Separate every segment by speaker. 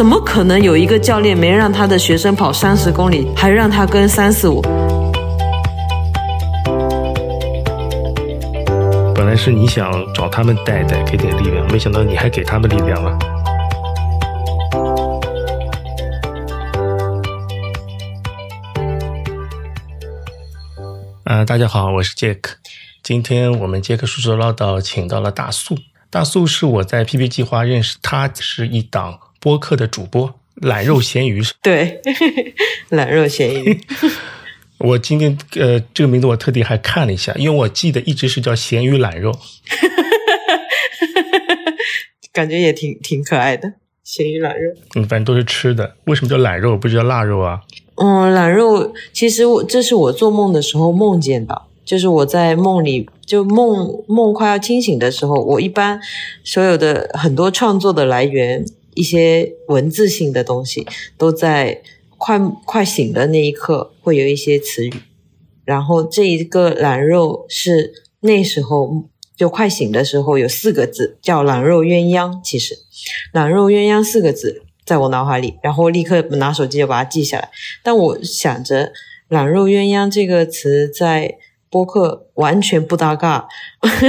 Speaker 1: 怎么可能有一个教练没让他的学生跑三十公里，还让他跟三四五？
Speaker 2: 本来是你想找他们带带，给点力量，没想到你还给他们力量了。啊、大家好，我是杰克。今天我们杰克叔叔唠叨请到了大素。大素是我在 PP 计划认识他，是一档播客的主播，懒肉咸鱼是。
Speaker 1: 对，懒肉咸鱼。
Speaker 2: 我今天呃这个名字我特地还看了一下，因为我记得一直是叫咸鱼懒肉。
Speaker 1: 感觉也挺挺可爱的，咸鱼懒肉。
Speaker 2: 嗯，反正都是吃的。为什么叫懒肉，不是叫腊肉啊？
Speaker 1: 嗯，懒肉，其实我这是我做梦的时候梦见的，就是我在梦里，就梦梦快要清醒的时候，我一般所有的很多创作的来源，一些文字性的东西，都在快快醒的那一刻会有一些词语，然后这一个懒肉是那时候就快醒的时候有四个字叫懒肉鸳鸯，其实懒肉鸳鸯四个字。在我脑海里，然后立刻拿手机就把它记下来。但我想着“懒肉鸳鸯”这个词在播客完全不搭嘎，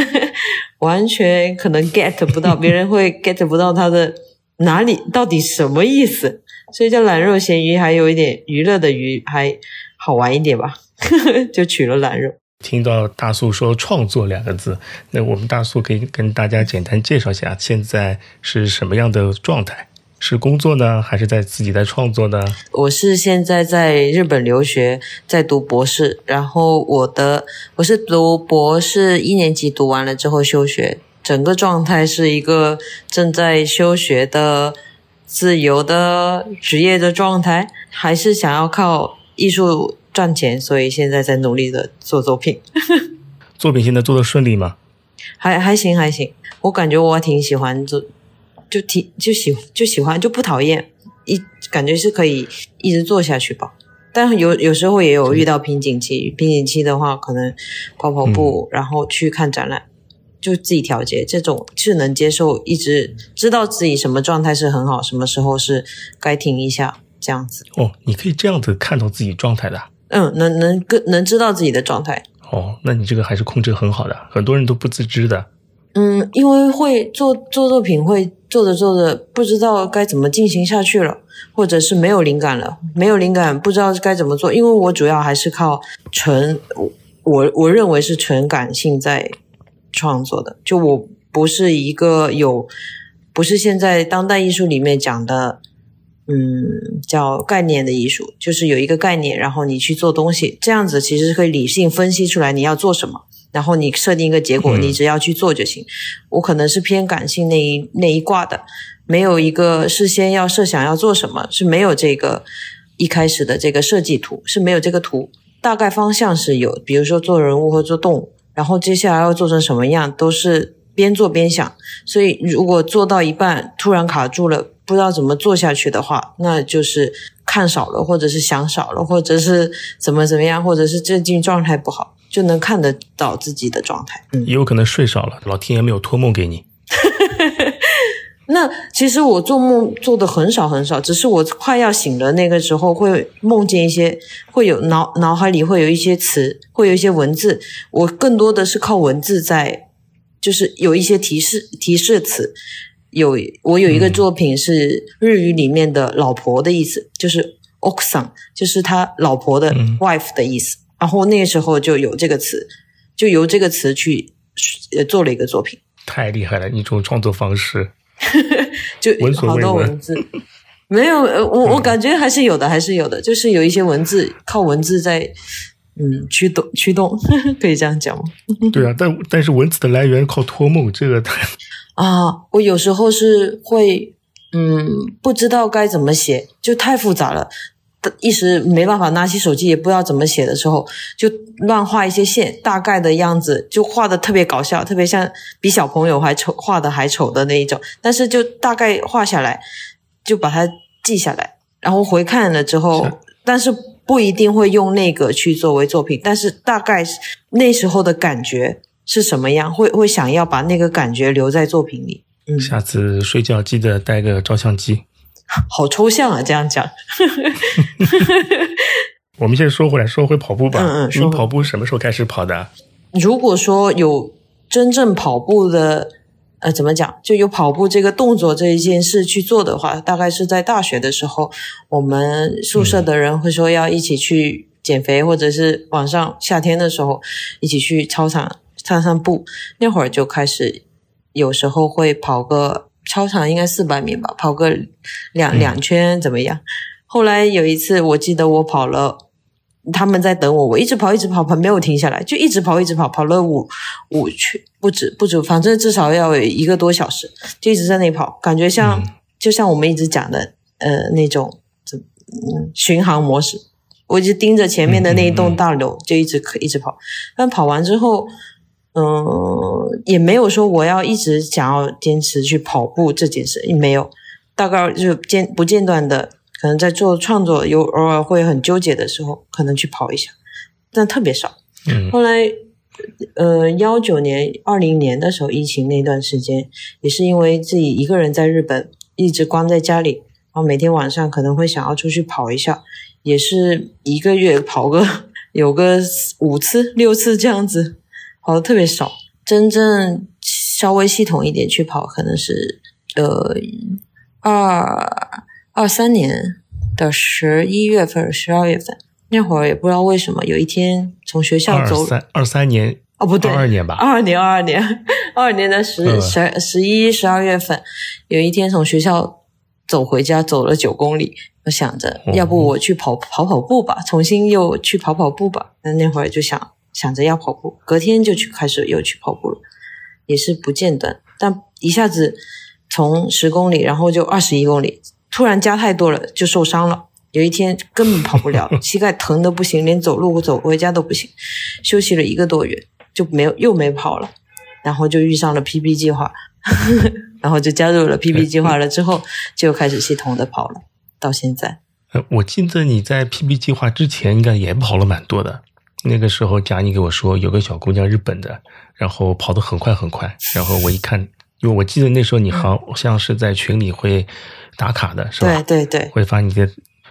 Speaker 1: 完全可能 get 不到，别人会 get 不到它的哪里到底什么意思，所以叫“懒肉咸鱼”还有一点娱乐的“鱼”，还好玩一点吧，就取了“懒肉”。
Speaker 2: 听到大素说“创作”两个字，那我们大素可以跟大家简单介绍一下现在是什么样的状态。是工作呢，还是在自己在创作呢？
Speaker 1: 我是现在在日本留学，在读博士。然后我的我是读博士一年级，读完了之后休学，整个状态是一个正在休学的自由的职业的状态，还是想要靠艺术赚钱，所以现在在努力的做作品。
Speaker 2: 作品现在做的顺利吗？
Speaker 1: 还还行还行，我感觉我挺喜欢做。就挺就喜就喜欢就不讨厌，一感觉是可以一直做下去吧。但有有时候也有遇到瓶颈期，瓶颈期的话可能跑跑步，嗯、然后去看展览，就自己调节。这种是能接受，一直知道自己什么状态是很好，什么时候是该停一下这样子。
Speaker 2: 哦，你可以这样子看到自己状态的。
Speaker 1: 嗯，能能更能知道自己的状态。
Speaker 2: 哦，那你这个还是控制很好的，很多人都不自知的。
Speaker 1: 嗯，因为会做做作品会。做着做着不知道该怎么进行下去了，或者是没有灵感了，没有灵感不知道该怎么做。因为我主要还是靠纯我我认为是纯感性在创作的，就我不是一个有不是现在当代艺术里面讲的，嗯，叫概念的艺术，就是有一个概念，然后你去做东西，这样子其实是可以理性分析出来你要做什么。然后你设定一个结果，你只要去做就行。我可能是偏感性那一那一挂的，没有一个事先要设想要做什么，是没有这个一开始的这个设计图是没有这个图，大概方向是有，比如说做人物或做动物，然后接下来要做成什么样都是边做边想。所以如果做到一半突然卡住了，不知道怎么做下去的话，那就是看少了，或者是想少了，或者是怎么怎么样，或者是最近状态不好。就能看得到自己的状态，
Speaker 2: 也有可能睡少了，老天爷没有托梦给你。
Speaker 1: 那其实我做梦做的很少很少，只是我快要醒了那个时候会梦见一些，会有脑脑海里会有一些词，会有一些文字。我更多的是靠文字在，就是有一些提示提示词。有我有一个作品是日语里面的老婆的意思，就是 okusan，就是他老婆的 wife 的意思。然后那个时候就有这个词，就由这个词去呃做了一个作品。
Speaker 2: 太厉害了，你这种创作方式，
Speaker 1: 就好多文字。没有，呃，我我感觉还是有的，还是有的，就是有一些文字靠文字在嗯驱动驱动，可以这样讲吗？
Speaker 2: 对啊，但但是文字的来源靠托梦，这个太
Speaker 1: 啊，我有时候是会嗯不知道该怎么写，就太复杂了。一时没办法拿起手机，也不知道怎么写的时候，就乱画一些线，大概的样子就画的特别搞笑，特别像比小朋友还丑，画的还丑的那一种。但是就大概画下来，就把它记下来，然后回看了之后，但是不一定会用那个去作为作品，但是大概那时候的感觉是什么样，会会想要把那个感觉留在作品里。嗯，
Speaker 2: 下次睡觉记得带个照相机。
Speaker 1: 好抽象啊，这样讲。
Speaker 2: 我们现在说回来，说回跑步吧。
Speaker 1: 嗯嗯
Speaker 2: 你跑步什么时候开始跑的？
Speaker 1: 如果说有真正跑步的，呃，怎么讲，就有跑步这个动作这一件事去做的话，大概是在大学的时候，我们宿舍的人会说要一起去减肥，或者是晚上夏天的时候一起去操场散散步。那会儿就开始，有时候会跑个操场应该四百米吧，跑个两
Speaker 2: 嗯
Speaker 1: 两圈怎么样？后来有一次，我记得我跑了。他们在等我，我一直跑，一直跑，跑没有停下来，就一直跑，一直跑，跑了五五圈，不止不止，反正至少要有一个多小时，就一直在那里跑，感觉像、
Speaker 2: 嗯
Speaker 1: 就像我们一直讲的呃那种怎嗯巡航模式，我一直盯着前面的那一栋大楼，就一直可一直跑，但跑完之后，嗯、也没有说我要一直想要坚持去跑步这件事，也没有，大概就间不间断的，可能在做创作有偶尔会很纠结的时候，可能去跑一下，但特别少。
Speaker 2: 嗯
Speaker 1: 后来，呃，幺九年、二零年的时候，疫情那段时间，也是因为自己一个人在日本，一直关在家里，然后每天晚上可能会想要出去跑一下，也是一个月跑个 有个五次、六次这样子，跑的特别少。真正稍微系统一点去跑，可能是呃二二三年的十一月份、十二月份。那会儿也不知道为什么，有一天从学校
Speaker 2: 二
Speaker 1: 走
Speaker 2: 三二三年
Speaker 1: 哦，不对，
Speaker 2: 二二年吧
Speaker 1: 二二年，二二年，二二年的十
Speaker 2: 嗯
Speaker 1: 十十一、十二月份，有一天从学校走回家，走了九公里。我想着，
Speaker 2: 哦
Speaker 1: 要不我去跑跑跑步吧，重新又去跑跑步吧。那那会儿就想想着要跑步，隔天就去开始又去跑步了，也是不间断。但一下子从十公里，然后就二十一公里，突然加太多了，就受伤了。有一天根本跑不了，膝盖疼的不行，连走路走回家都不行，休息了一个多月，就没有又没跑了，然后就遇上了 PB 计划，然后就加入了 PB 计划了，之后就开始系统的跑了，到现在。
Speaker 2: 呃，我记得你在 PB 计划之前应该也跑了蛮多的。那个时候佳妮给我说有个小姑娘日本的，然后跑得很快很快，然后我一看，因为我记得那时候你好像是在群里会打卡的，是吧？
Speaker 1: 对对对。
Speaker 2: 会发你的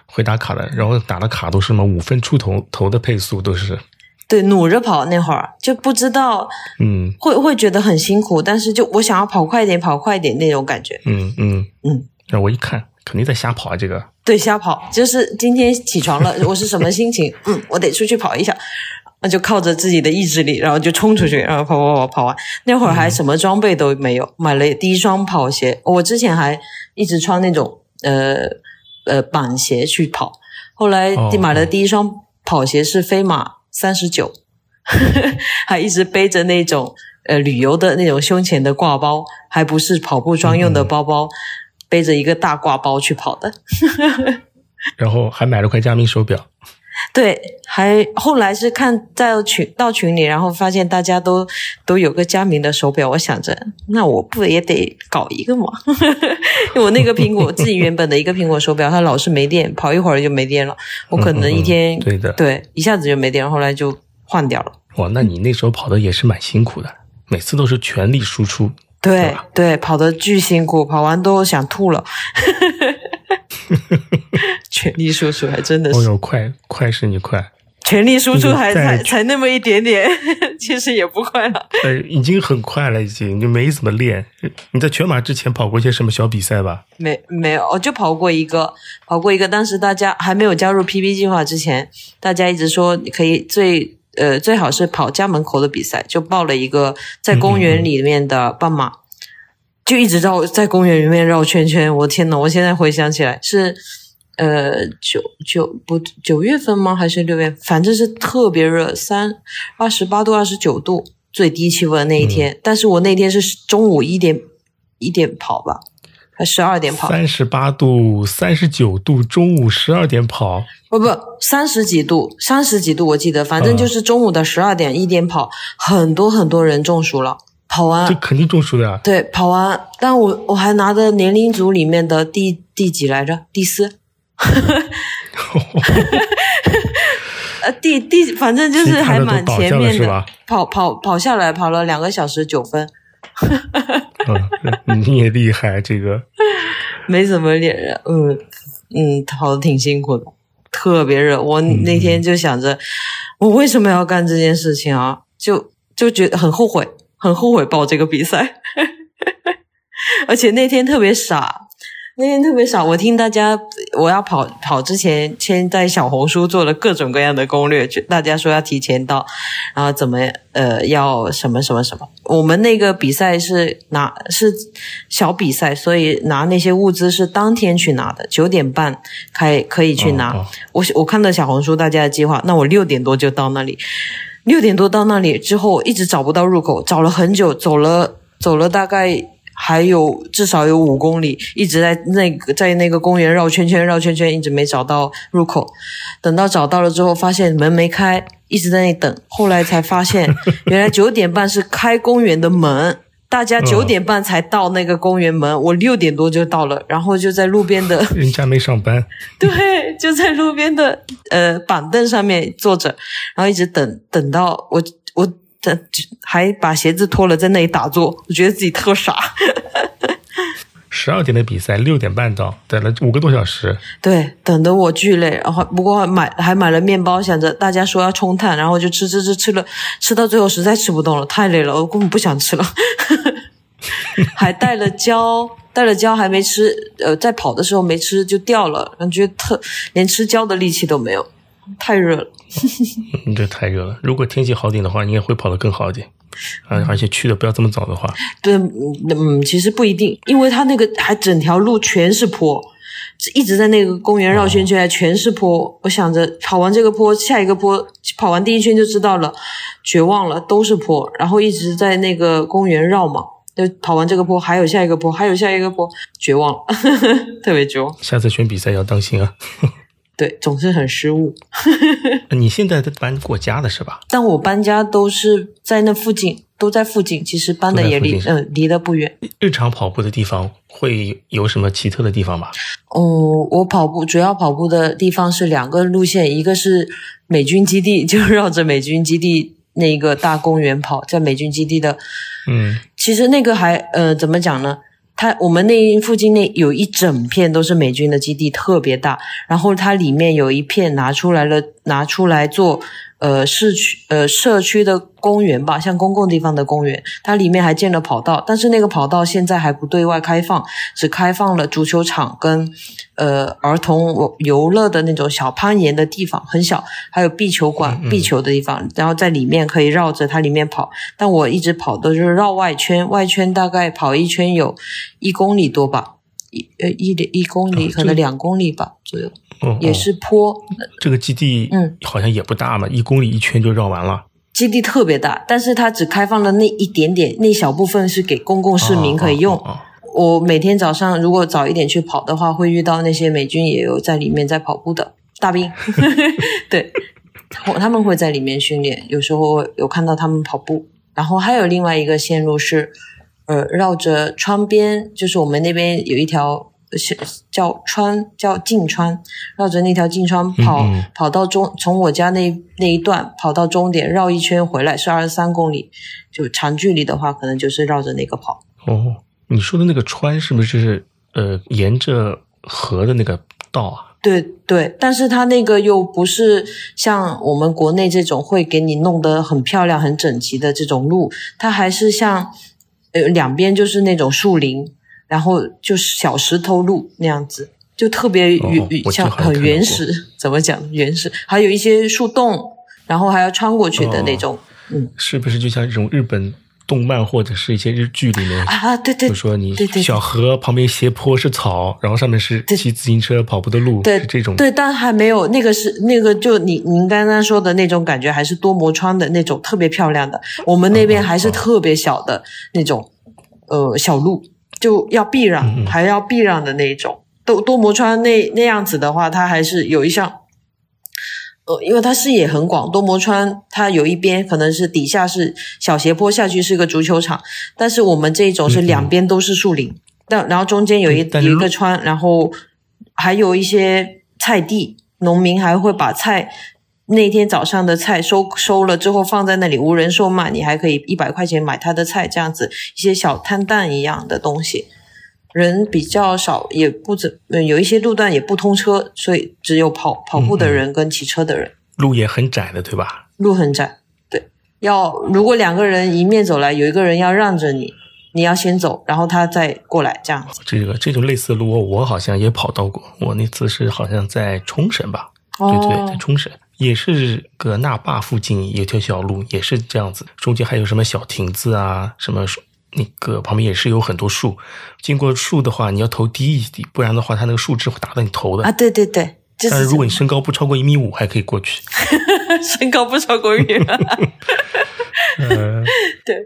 Speaker 2: 会打卡的，然后打的卡都是什么五分出头头的配速都是，
Speaker 1: 对，努着跑那会儿就不知道
Speaker 2: 嗯。
Speaker 1: 会会觉得很辛苦，但是就我想要跑快一点，跑快一点那种感觉。
Speaker 2: 嗯嗯。
Speaker 1: 嗯，
Speaker 2: 然后我一看肯定在瞎跑啊，这个，
Speaker 1: 对，瞎跑就是今天起床了，我是什么心情？嗯，我得出去跑一下，那就靠着自己的意志力，然后就冲出去，然后跑跑跑跑完。那会儿还什么装备都没有，买了第一双跑鞋。我之前还一直穿那种呃呃板鞋去跑，后来
Speaker 2: 哦
Speaker 1: 买了第一双跑鞋是飞马三十九，还一直背着那种呃旅游的那种胸前的挂包，还不是跑步专用的包包。背着一个大挂包去跑的，
Speaker 2: 然后还买了块佳明手表，
Speaker 1: 对，还后来是看在群到群里，然后发现大家都都有个佳明的手表，我想着那我不也得搞一个吗？因 为我那个苹果自己原本的一个苹果手表，它老是没电，跑一会儿就没电了，我可能一天、
Speaker 2: 嗯嗯对的
Speaker 1: 对一下子就没电了，后来就换掉了。
Speaker 2: 哇，那你那时候跑的也是蛮辛苦的，每次都是全力输出，
Speaker 1: 对对，跑得巨辛苦，跑完都想吐了。全力输出还真的是，
Speaker 2: 哦呦，快快是你快，
Speaker 1: 全力输出还才才那么一点点，其实也不快了。
Speaker 2: 呃，已经很快了，已经就没怎么练。你在全马之前跑过一些什么小比赛吧？
Speaker 1: 没没有，我就跑过一个，跑过一个。当时大家还没有加入 PB 计划之前，大家一直说可以最呃最好是跑家门口的比赛，就报了一个在公园里面的半马，就一直绕在公园里面绕圈圈。我天呐，我现在回想起来是呃九九不九月份吗？还是六月？反正是特别热，三二十八度、二十九度最低气温那一天。但是我那天是中午一点一点跑吧。还十二点跑，
Speaker 2: 三十八度、三十九度，中午十二点跑，
Speaker 1: 不不，三十几度，三十几度，我记得，反正就是中午的十二点一点跑，很多很多人中暑了。跑完这，
Speaker 2: 肯定中暑的呀。
Speaker 1: 对，跑完，但我我还拿着年龄组里面的第第几来着？第四。呃，第第，反正就是还蛮前面的跑跑跑下来，跑了两个小时九分。
Speaker 2: 嗯，你也厉害，这个
Speaker 1: 没怎么脸人，嗯嗯，跑的挺辛苦的，特别热。我那天就想着，我为什么要干这件事情啊？就就觉得很后悔，很后悔报这个比赛，而且那天特别傻。那天特别少，我听大家我要跑跑之前，先在小红书做了各种各样的攻略，就大家说要提前到，然后怎么呃要什么什么什么。我们那个比赛是拿是小比赛，所以拿那些物资是当天去拿的，九点半开可以去拿。我我看到小红书大家的计划，那我六点多就到那里，六点多到那里之后一直找不到入口，找了很久，走了走了大概。还有至少有五公里，一直在那个在那个公园绕圈圈绕圈圈，一直没找到入口。等到找到了之后，发现门没开，一直在那等。后来才发现，原来九点半是开公园的门，大家九点半才到那个公园门，我六点多就到了，然后就在路边的，
Speaker 2: 人家没上班，
Speaker 1: 对，就在路边的呃板凳上面坐着，然后一直等等到我还把鞋子脱了，在那里打坐，我觉得自己特傻。
Speaker 2: 十二点的比赛，六点半到，等了五个多小时。
Speaker 1: 对，等得我巨累，然后不过买还买了面包，想着大家说要冲碳，然后就吃吃吃吃了，吃到最后实在吃不动了，太累了，我根本不想吃了。还带了胶，带了胶还没吃，呃，在跑的时候没吃就掉了，感觉特连吃胶的力气都没有。太热了，
Speaker 2: 嗯，这太热了。如果天气好点的话，应该会跑得更好一点。而而且去的不要这么早的话，
Speaker 1: 对，嗯，其实不一定，因为它那个还整条路全是坡，一直在那个公园绕圈圈，全是坡。我想着跑完这个坡，下一个坡，跑完第一圈就知道了，绝望了，都是坡，然后一直在那个公园绕嘛，就跑完这个坡，还有下一个坡，还有下一个坡，绝望了，特别绝望。
Speaker 2: 下次选比赛要当心啊。
Speaker 1: 对，总是很失误。
Speaker 2: 你现在在搬过家的是吧？
Speaker 1: 但我搬家都是在那附近，都在附近。其实搬的也离嗯离得不远。
Speaker 2: 日常跑步的地方会有什么奇特的地方吗？
Speaker 1: 哦，我跑步主要跑步的地方是两个路线，一个是美军基地，就绕着美军基地那个大公园跑，在美军基地的。
Speaker 2: 嗯，
Speaker 1: 其实那个还呃怎么讲呢？它我们那附近那有一整片都是美军的基地，特别大。然后它里面有一片拿出来了，拿出来做。呃，市区呃社区的公园吧，像公共地方的公园，它里面还建了跑道，但是那个跑道现在还不对外开放，只开放了足球场跟呃儿童游乐的那种小攀岩的地方，很小，还有壁球馆、壁球的地方，然后在里面可以绕着它里面跑。但我一直跑的就是绕外圈，外圈大概跑一圈有一公里多吧，一呃一点一公里，可能两公里吧左右。也是坡，
Speaker 2: 这个基地嗯好像也不大嘛，一公里一圈就绕完了。
Speaker 1: 基地特别大，但是它只开放了那一点点，那小部分是给公共市民可以用。我每天早上如果早一点去跑的话，会遇到那些美军也有在里面在跑步的大兵，对，他们会在里面训练，有时候有看到他们跑步。然后还有另外一个线路是，呃，绕着窗边，就是我们那边有一条。叫川叫静川，绕着那条静川跑，跑到终从我家那那一段跑到终点，绕一圈回来是二十三公里。就长距离的话，可能就是绕着那个跑。
Speaker 2: 哦，你说的那个川是不是就是呃沿着河的那个道啊？
Speaker 1: 对对，但是它那个又不是像我们国内这种会给你弄得很漂亮、很整齐的这种路，它还是像呃两边就是那种树林。然后就是小石头路那样子，就特别原像很原始，怎么讲原始？还有一些树洞，然后还要穿过去的那种，嗯，
Speaker 2: 是不是就像这种日本动漫或者是一些日剧里面
Speaker 1: 啊？对对，
Speaker 2: 就说你小河旁边斜坡是草，然后上面是骑自行车跑步的路，
Speaker 1: 对
Speaker 2: 这种。
Speaker 1: 对，但还没有那个是那个就你您刚刚说的那种感觉，还是多摩川的那种特别漂亮的。我们那边还是特别小的那种呃小路。就要避让，还要避让的那种。多多摩川那那样子的话，它还是有一项，呃，因为它视野很广。多摩川它有一边可能是底下是小斜坡下去是个足球场，但是我们这种是两边都是树林，但然后中间有一有一个川，然后还有一些菜地，农民还会把菜。那天早上的菜收收了之后放在那里无人售卖，你还可以一百块钱买他的菜，这样子一些小摊档一样的东西，人比较少，也不怎呃有一些路段也不通车，所以只有跑跑步的人跟骑车的人，
Speaker 2: 路也很窄的，对吧？
Speaker 1: 路很窄。对，要如果两个人迎面走来，有一个人要让着你，你要先走，然后他再过来，这样子。
Speaker 2: 这个这种类似的路，我好像也跑到过。我那次是好像在冲绳吧？对对，在冲绳也是个那坝附近有条小路，也是这样子，中间还有什么小亭子啊，什么那个旁边也是有很多树。经过树的话，你要头低一低，不然的话，它那个树枝会打到你头的
Speaker 1: 啊！对对对，
Speaker 2: 但是如果你身高不超过一米五，还可以过去。
Speaker 1: 身高不超过一米五。
Speaker 2: 呃，
Speaker 1: 对。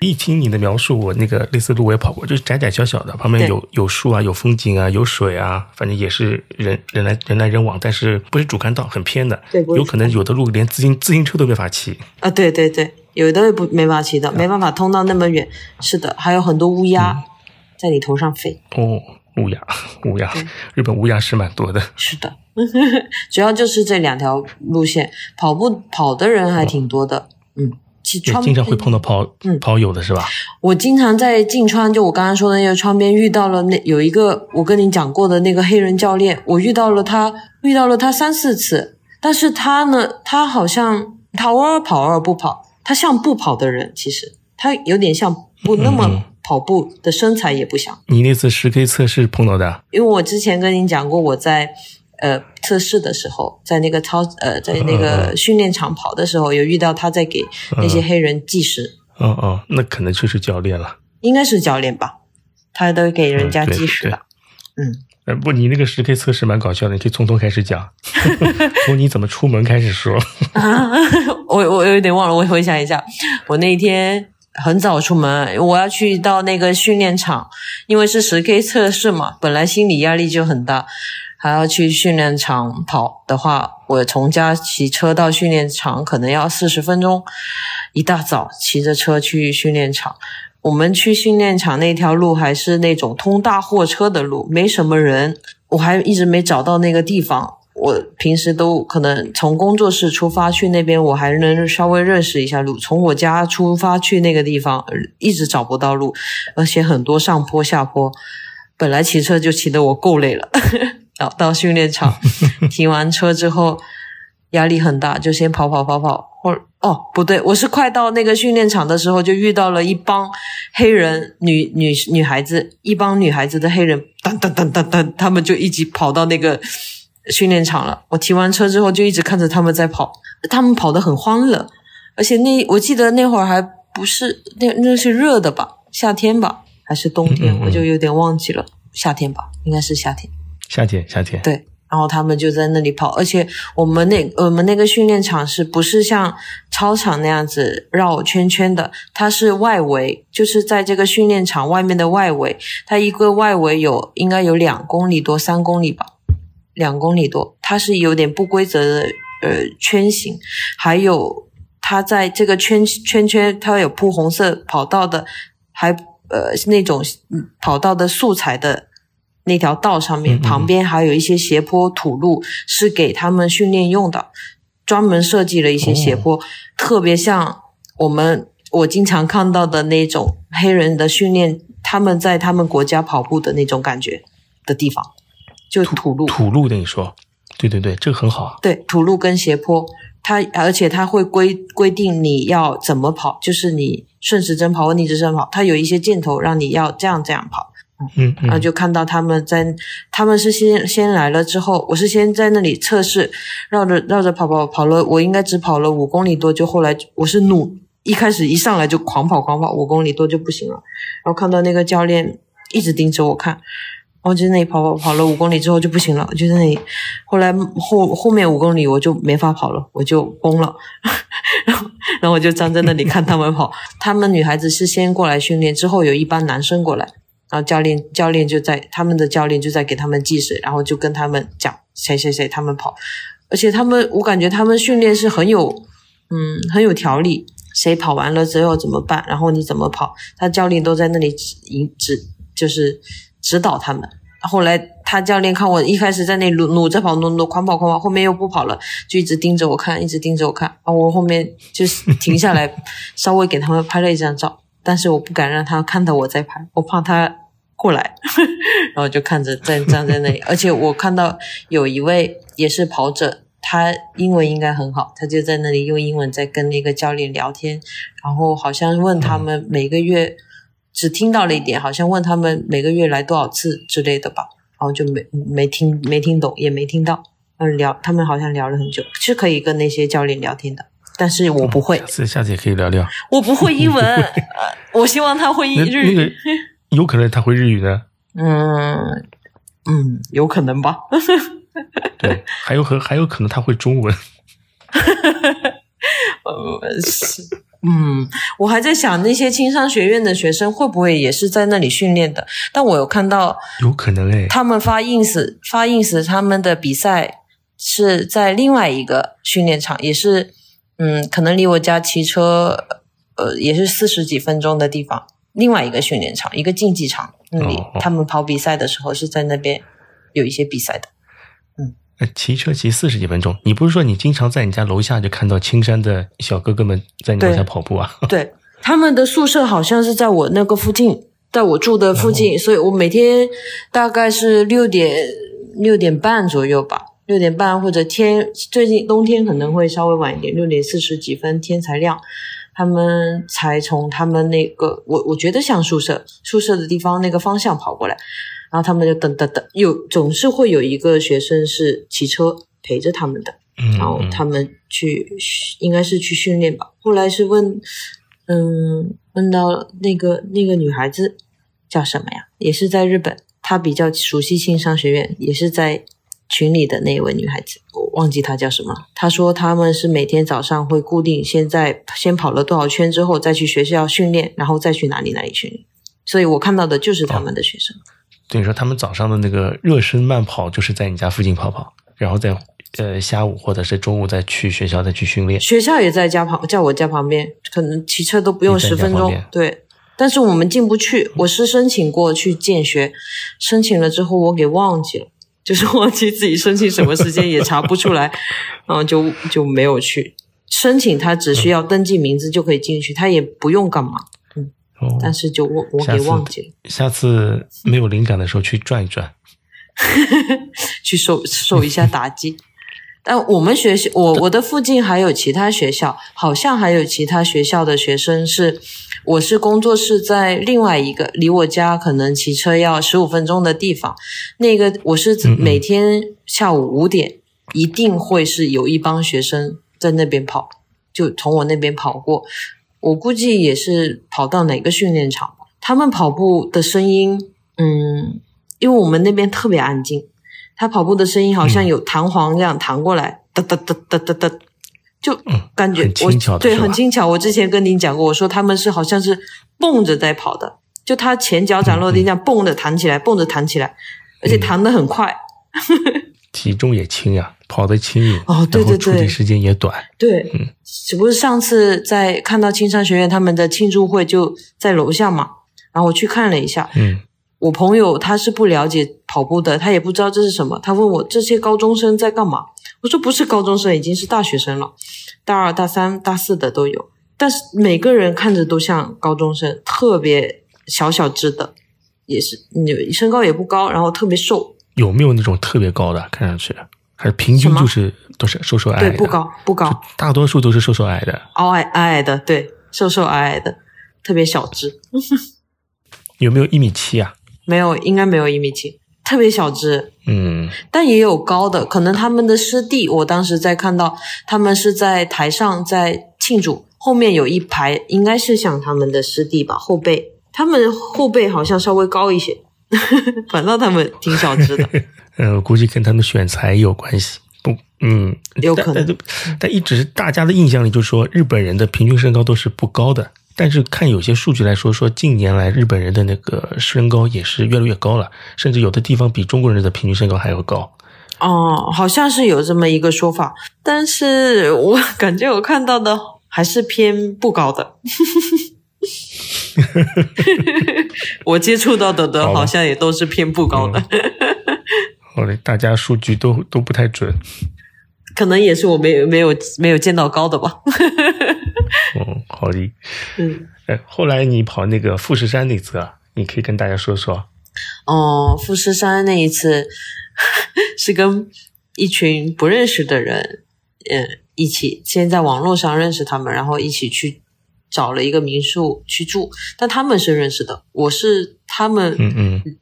Speaker 2: 一听你的描述，我那个类似路我也跑过，就是窄窄小小的，旁边有有树啊，有风景啊，有水啊，反正也是人人来人来人往，但是不是主干道，很偏的。
Speaker 1: 对，
Speaker 2: 有可能有的路连自行自行车都没法骑。
Speaker 1: 啊，对对对，有的不没法骑的，没办法通到那么远。是的，还有很多乌鸦在你头上飞。
Speaker 2: 哦，乌鸦，乌鸦，日本乌鸦是蛮多的。
Speaker 1: 是的，主要就是这两条路线，跑步跑的人还挺多的。嗯。
Speaker 2: 也经常会碰到跑跑友的是吧？
Speaker 1: 我经常在进川，就我刚刚说的那个窗边遇到了那有一个我跟你讲过的那个黑人教练，我遇到了他，遇到了他三四次。但是他呢，他好像他偶尔跑偶尔不跑，他像不跑的人，其实他有点像不那么跑步的身材也不像。
Speaker 2: 你那次十 K 测试碰到的？
Speaker 1: 因为我之前跟你讲过，我在。呃，测试的时候，在那个操呃，在那个训练场跑的时候，有遇到他在给那些黑人计时。
Speaker 2: 哦哦，那可能就是教练了。
Speaker 1: 应该是教练吧，他都给人家计时的。嗯。
Speaker 2: 呃，不，你那个十 K 测试蛮搞笑的，你可以从头开始讲，从你怎么出门开始说。
Speaker 1: 我我有点忘了，我回想一下，我那天很早出门，我要去到那个训练场，因为是十 K 测试嘛，本来心理压力就很大。还要去训练场跑的话，我从家骑车到训练场可能要四十分钟。一大早骑着车去训练场，我们去训练场那条路还是那种通大货车的路，没什么人。我还一直没找到那个地方。我平时都可能从工作室出发去那边，我还能稍微认识一下路。从我家出发去那个地方，一直找不到路，而且很多上坡下坡。本来骑车就骑得我够累了。到到训练场，停完车之后压力很大，就先跑跑跑跑。或哦不对，我是快到那个训练场的时候，就遇到了一帮黑人女女女孩子，一帮女孩子的黑人，噔噔噔噔噔，他们就一起跑到那个训练场了。我提完车之后，就一直看着他们在跑，他们跑得很欢乐，而且那我记得那会儿还不是那那是热的吧，夏天吧还是冬天，我就有点忘记了，夏天吧，应该是夏天。
Speaker 2: 夏天，夏天，
Speaker 1: 对，然后他们就在那里跑，而且我们那我们那个训练场是不是像操场那样子绕圈圈的？它是外围，就是在这个训练场外面的外围，它一个外围有应该有两公里多，三公里吧，两公里多，它是有点不规则的呃圈形，还有它在这个圈圈圈，它有铺红色跑道的，还呃那种跑道的素材的。那条道上面旁边还有一些斜坡土路，是给他们训练用的，专门设计了一些斜坡，特别像我们我经常看到的那种黑人的训练，他们在他们国家跑步的那种感觉的地方，就土路。
Speaker 2: 土路跟你说，对对对，这个很好。
Speaker 1: 对，土路跟斜坡，它而且它会规规定你要怎么跑，就是你顺时针跑或逆时针跑，它有一些箭头让你要这样这样跑。
Speaker 2: 嗯，
Speaker 1: 然后就看到他们在，他们是先先来了之后，我是先在那里测试，绕着绕着跑跑跑了，我应该只跑了五公里多，就后来我是努，一开始一上来就狂跑狂跑，五公里多就不行了，然后看到那个教练一直盯着我看，我就在那里跑跑跑了五公里之后就不行了，就在那里，后来后后面五公里我就没法跑了，我就崩了，然后 然后我就站在那里看他们跑，他们女孩子是先过来训练，之后有一帮男生过来。然后教练教练就在他们的教练就在给他们计时，然后就跟他们讲谁谁谁他们跑，而且他们我感觉他们训练是很有嗯很有条理，谁跑完了之后怎么办，然后你怎么跑，他教练都在那里指指就是指导他们。后来他教练看我一开始在那努努着跑努努狂跑狂跑，后面又不跑了，就一直盯着我看，一直盯着我看。然后我后面就是停下来，稍微给他们拍了一张照。但是我不敢让他看到我在拍，我怕他过来，然后就看着站站在那里，而且我看到有一位也是跑者，他英文应该很好，他就在那里用英文在跟那个教练聊天，然后好像问他们每个月，只听到了一点，好像问他们每个月来多少次之类的吧，然后就没没听没听懂，也没听到，嗯，聊他们好像聊了很久，是可以跟那些教练聊天的。但是我不会
Speaker 2: 下，次下次也可以聊聊。
Speaker 1: 我不会英文，呃我希望他会日语。
Speaker 2: 那个有可能他会日语的，
Speaker 1: 嗯嗯，有可能吧。
Speaker 2: 对，还有可还有可能他会中文。
Speaker 1: 呃，是，嗯，我还在想那些青商学院的学生会不会也是在那里训练的？但我有看到
Speaker 2: 有可能哎，
Speaker 1: 他们发 ins 发 ins 他们的比赛是在另外一个训练场，也是嗯，可能离我家骑车呃也是四十几分钟的地方，另外一个训练场，一个竞技场那里，他们跑比赛的时候是在那边有一些比赛的。
Speaker 2: 嗯骑车骑四十几分钟。你不是说你经常在你家楼下就看到青山的小哥哥们在你楼下跑步啊？
Speaker 1: 对，他们的宿舍好像是在我那个附近，在我住的附
Speaker 2: 哦
Speaker 1: 近，所以我每天大概是六点六点半左右吧，六点半或者天最近冬天可能会稍微晚一点，六点四十几分天才亮，他们才从他们那个我我觉得像宿舍宿舍的地方那个方向跑过来，然后他们就等等等，有总是会有一个学生是骑车陪着他们的。
Speaker 2: 嗯，
Speaker 1: 然后他们去应该是去训练吧。后来是问，嗯，问到那个那个女孩子叫什么呀？也是在日本，她比较熟悉青商学院，也是在群里的那一位女孩子，我忘记她叫什么了。她说他们是每天早上会固定，先在先跑了多少圈之后，再去学校训练，然后再去哪里哪里训练。所以我看到的就是他们的学生。
Speaker 2: 等于说他们早上的那个热身慢跑就是在你家附近跑跑，然后再呃下午或者是中午再去学校再去训练。
Speaker 1: 学校也在家旁，在我家旁边，可能骑车都不用十分钟。对，但是我们进不去。我是申请过去建学，申请了之后我给忘记了，就是忘记自己申请什么时间也查不出来，然后就就没有去申请。他只需要登记名字就可以进去，他也不用干嘛，
Speaker 2: 哦，
Speaker 1: 但是就我我给忘记了，
Speaker 2: 下次没有灵感的时候去转一转。
Speaker 1: 去受受一下打击。但我们学校，我我的附近还有其他学校，好像还有其他学校的学生是，我是工作室在另外一个离我家可能骑车要十五分钟的地方，那个我是每天下午五点一定会是有一帮学生在那边跑，就从我那边跑过，我估计也是跑到哪个训练场，他们跑步的声音，嗯，因为我们那边特别安静。他跑步的声音好像有弹簧这样弹过来，哒哒哒哒哒哒，就感觉
Speaker 2: 很
Speaker 1: 我对
Speaker 2: 轻巧的是吧
Speaker 1: 很轻巧。我之前跟您讲过，我说他们是好像是蹦着在跑的，就他前脚掌落地这样蹦着弹起来，蹦着弹起来，而且弹得很快。
Speaker 2: 体重也轻呀，跑得轻盈，
Speaker 1: 哦对对对
Speaker 2: 时间也短。
Speaker 1: 对，
Speaker 2: 嗯
Speaker 1: 只不过上次在看到青山学院他们的庆祝会就在楼下嘛，然后我去看了一下，
Speaker 2: 嗯，
Speaker 1: 我朋友他是不了解跑步的，他也不知道这是什么。他问我这些高中生在干嘛？我说不是高中生，已经是大学生了，大二、大三、大四的都有。但是每个人看着都像高中生，特别小小只的，也是你身高也不高，然后特别瘦，
Speaker 2: 有没有那种特别高的？看上去还是平均就是都是瘦瘦矮矮
Speaker 1: 对，
Speaker 2: 的，
Speaker 1: 不高不高，
Speaker 2: 大多数都是瘦瘦矮的。
Speaker 1: 矮矮矮矮的，对，瘦瘦矮矮的，特别小只，
Speaker 2: 有没有一米七啊？
Speaker 1: 没有应该没有一米七，特别小只。
Speaker 2: 嗯，
Speaker 1: 但也有高的，可能他们的师弟，我当时在看到他们是在台上在庆祝，后面有一排应该是像他们的师弟吧，后辈，他们后背好像稍微高一些，反倒他们挺小只的，
Speaker 2: 呃，我估计跟他们选材有关系。不，嗯，
Speaker 1: 有可能
Speaker 2: 但但但一直大家的印象里就说日本人的平均身高都是不高的，但是看有些数据来说，说近年来日本人的那个身高也是越来越高了，甚至有的地方比中国人的平均身高还要高。
Speaker 1: 哦，好像是有这么一个说法，但是我 感觉我看到的还是偏不高的。我接触到的的
Speaker 2: 好
Speaker 1: 像也都是偏不高的，
Speaker 2: 后来大家数据都都不太准。
Speaker 1: 可能也是我没有没有没有见到高的吧。
Speaker 2: 嗯，好的。
Speaker 1: 嗯，
Speaker 2: 哎，后来你跑那个富士山那次啊，你可以跟大家说说。
Speaker 1: 哦、富士山那一次 是跟一群不认识的人，嗯，一起先在网络上认识他们，然后一起去找了一个民宿去住，但他们是认识的，我是他们，
Speaker 2: 嗯嗯，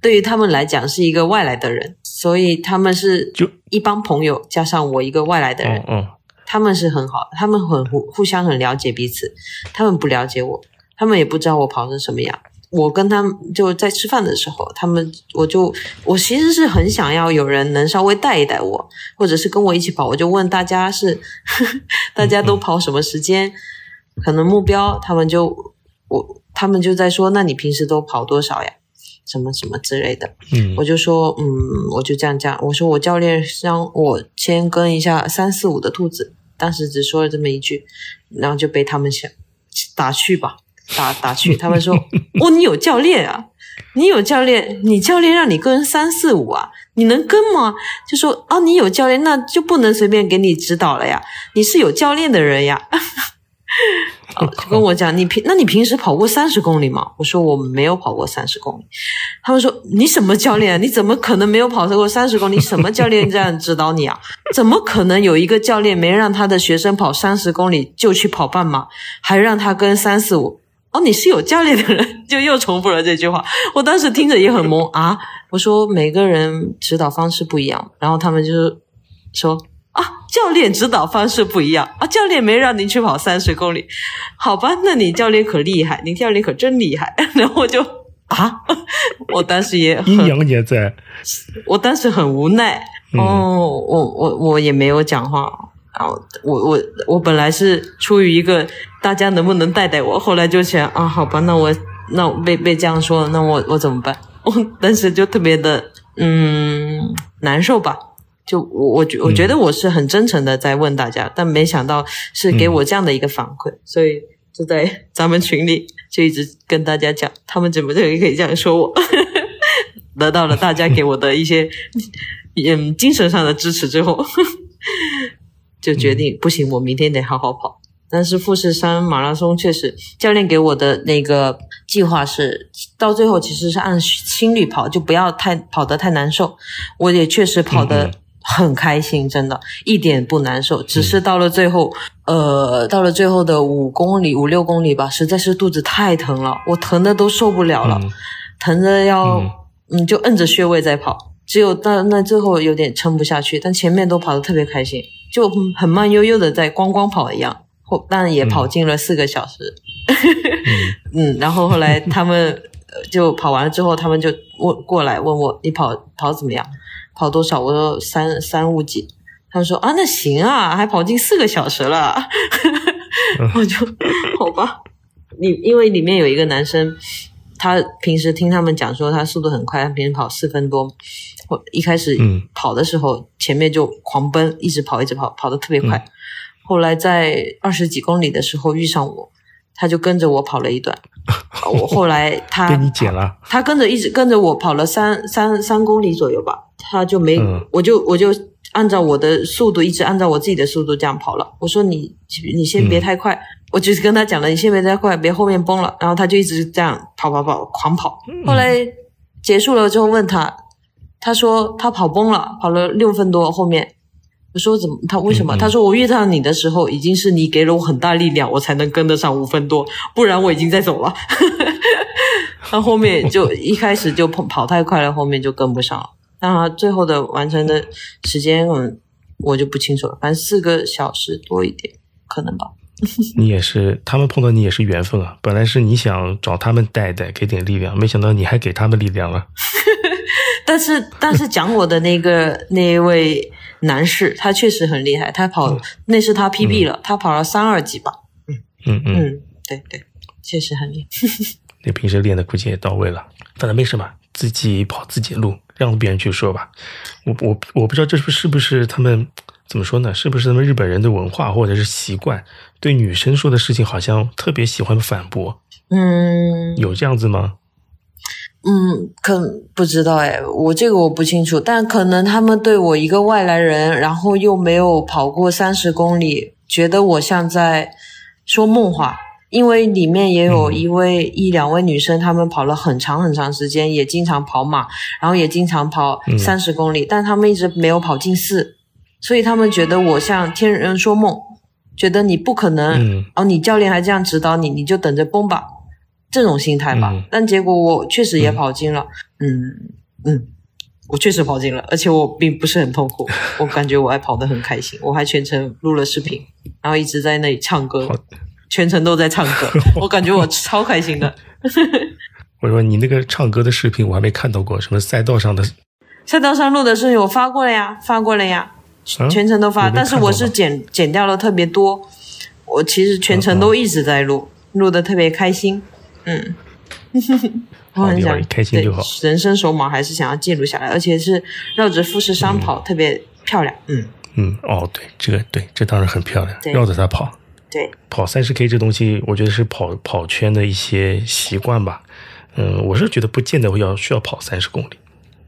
Speaker 1: 对于他们来讲是一个外来的人，所以他们是
Speaker 2: 就
Speaker 1: 一帮朋友加上我一个外来的人，
Speaker 2: 哦哦，
Speaker 1: 他们是很好，他们很互互相很了解彼此，他们不了解我，他们也不知道我跑成什么样。我跟他们就在吃饭的时候，他们我就我其实是很想要有人能稍微带一带我，或者是跟我一起跑，我就问大家是 大家都跑什么时间，可能目标，他们就我他们就在说，那你平时都跑多少呀？什么什么之类的，
Speaker 2: 嗯
Speaker 1: 我就说，嗯，我就这样这样。我说我教练让我先跟一下三四五的兔子，当时只说了这么一句，然后就被他们想打去吧，打打去。他们说，哦，你有教练啊，你有教练，你教练让你跟三四五啊，你能跟吗？就说啊，你有教练，那就不能随便给你指导了呀，你是有教练的人呀。哦，就跟我讲，你平那你平时跑过三十公里吗？我说我没有跑过三十公里。他们说你什么教练啊？你怎么可能没有跑过三十公里？什么教练这样指导你啊？怎么可能有一个教练没让他的学生跑三十公里就去跑半马，还让他跟三四五？哦，你是有教练的人，就又重复了这句话。我当时听着也很懵啊。我说每个人指导方式不一样，然后他们就说啊，教练指导方式不一样啊，教练没让您去跑三十公里，好吧，那你教练可厉害，你教练可真厉害。然后我就啊，我当时也很
Speaker 2: 阴阳也在，
Speaker 1: 我当时很无奈，
Speaker 2: 嗯
Speaker 1: 哦，我我我也没有讲话，然后我我我本来是出于一个大家能不能带带我，后来就想啊，好吧，那我那我被被这样说了，那我我怎么办？我当时就特别的嗯难受吧。就我我觉我觉得我是很真诚的在问大家，但没想到是给我这样的一个反馈，所以就在 咱们群里就一直跟大家讲，他们怎么就可以这样说我，得到了大家给我的一些嗯精神上的支持之后，就决定、不行，我明天得好好跑。但是富士山马拉松确实，教练给我的那个计划是，到最后其实是按心率跑，就不要太跑得太难受。我也确实跑得
Speaker 2: 嗯嗯
Speaker 1: 很开心，真的一点不难受，只是到了最后，呃，到了最后的五公里、五六公里吧，实在是肚子太疼了，我疼的都受不了了，
Speaker 2: 嗯。
Speaker 1: 疼的要
Speaker 2: 嗯。
Speaker 1: 嗯就摁着穴位在跑，只有到那最后有点撑不下去，但前面都跑得特别开心，就嗯很慢悠悠的在光光跑一样，后但也跑进了四个小时，嗯，然后后来他们呃就跑完了之后，他们就问过来问我你跑跑怎么样，跑多少？我说三三五几。他们说啊，那行啊，还跑进四个小时了，我就好吧。你因为里面有一个男生，他平时听他们讲说他速度很快，他平时跑四分多。我一开始
Speaker 2: 嗯
Speaker 1: 跑的时候，前面就狂奔，一直跑，一直跑，跑得特别快。后来在二十几公里的时候遇上我，他就跟着我跑了一段。我后来 他
Speaker 2: 被你捡了，
Speaker 1: 他跟着一直跟着我跑了三三三公里左右吧，他就没，
Speaker 2: 嗯
Speaker 1: 我就我就按照我的速度，一直按照我自己的速度这样跑了。我说你你先别太快，我就是跟他讲了，你先别太快，别后面崩了。然后他就一直这样跑跑跑，狂跑。后来结束了之后问他，他说他跑崩了，跑了六分多后面。我说怎么？他为什么？
Speaker 2: 嗯嗯
Speaker 1: 他说我遇到你的时候，已经是你给了我很大力量，我才能跟得上五分多，不然我已经在走了。他后面就一开始就跑跑太快了，后面就跟不上了。那他最后的完成的时间，嗯，我就不清楚了，反正四个小时多一点，可能吧。
Speaker 2: 你也是，他们碰到你也是缘分啊。本来是你想找他们带带，给点力量，没想到你还给他们力量了。
Speaker 1: 但是但是讲我的那个那一位男士，他确实很厉害，他跑、那是他 PB 了，他跑了三二级吧。
Speaker 2: 嗯嗯，
Speaker 1: 嗯，对对，确实很厉害。
Speaker 2: 你平时练的估计也到位了，当然没什么，自己跑自己的路，让别人去说吧。我我我不知道这是不是不是他们怎么说呢？是不是他们日本人的文化或者是习惯，对女生说的事情好像特别喜欢反驳，
Speaker 1: 嗯
Speaker 2: 有这样子吗？
Speaker 1: 嗯，可不知道哎，我这个我不清楚，但可能他们对我一个外来人，然后又没有跑过三十公里，觉得我像在说梦话，因为里面也有
Speaker 2: 嗯。
Speaker 1: 一位、一两位女生，她们跑了很长很长时间，也经常跑马，然后也经常跑
Speaker 2: 嗯。
Speaker 1: 三十公里，但她们一直没有跑进四，所以他们觉得我像天人说梦，觉得你不可能，
Speaker 2: 嗯。
Speaker 1: 然后你教练还这样指导你，你就等着崩吧，这种心态吧。
Speaker 2: 嗯。
Speaker 1: 但结果我确实也跑进了，嗯。嗯，我确实跑进了，而且我并不是很痛苦，我感觉我还跑得很开心，我还全程录了视频，然后一直在那里唱歌，全程都在唱歌，我感觉我超开心的。
Speaker 2: 我说你那个唱歌的视频我还没看到过，什么赛道上的，
Speaker 1: 赛道上录的视频我发过了呀，发过了呀，
Speaker 2: 啊？
Speaker 1: 全程都发，但是我是剪剪掉了特别多，我其实全程都一直在录，录的特别开心，嗯，我很想
Speaker 2: 好你好开心就好
Speaker 1: 人生手马还是想要记录下来，而且是绕着富士山跑，特别漂亮，嗯，
Speaker 2: 嗯，哦，对，这个对，这当然很漂亮，绕着它跑。
Speaker 1: 对，
Speaker 2: 跑三十 K 这东西，我觉得是跑跑圈的一些习惯吧。嗯，我是觉得不见得会要需要跑三十公里，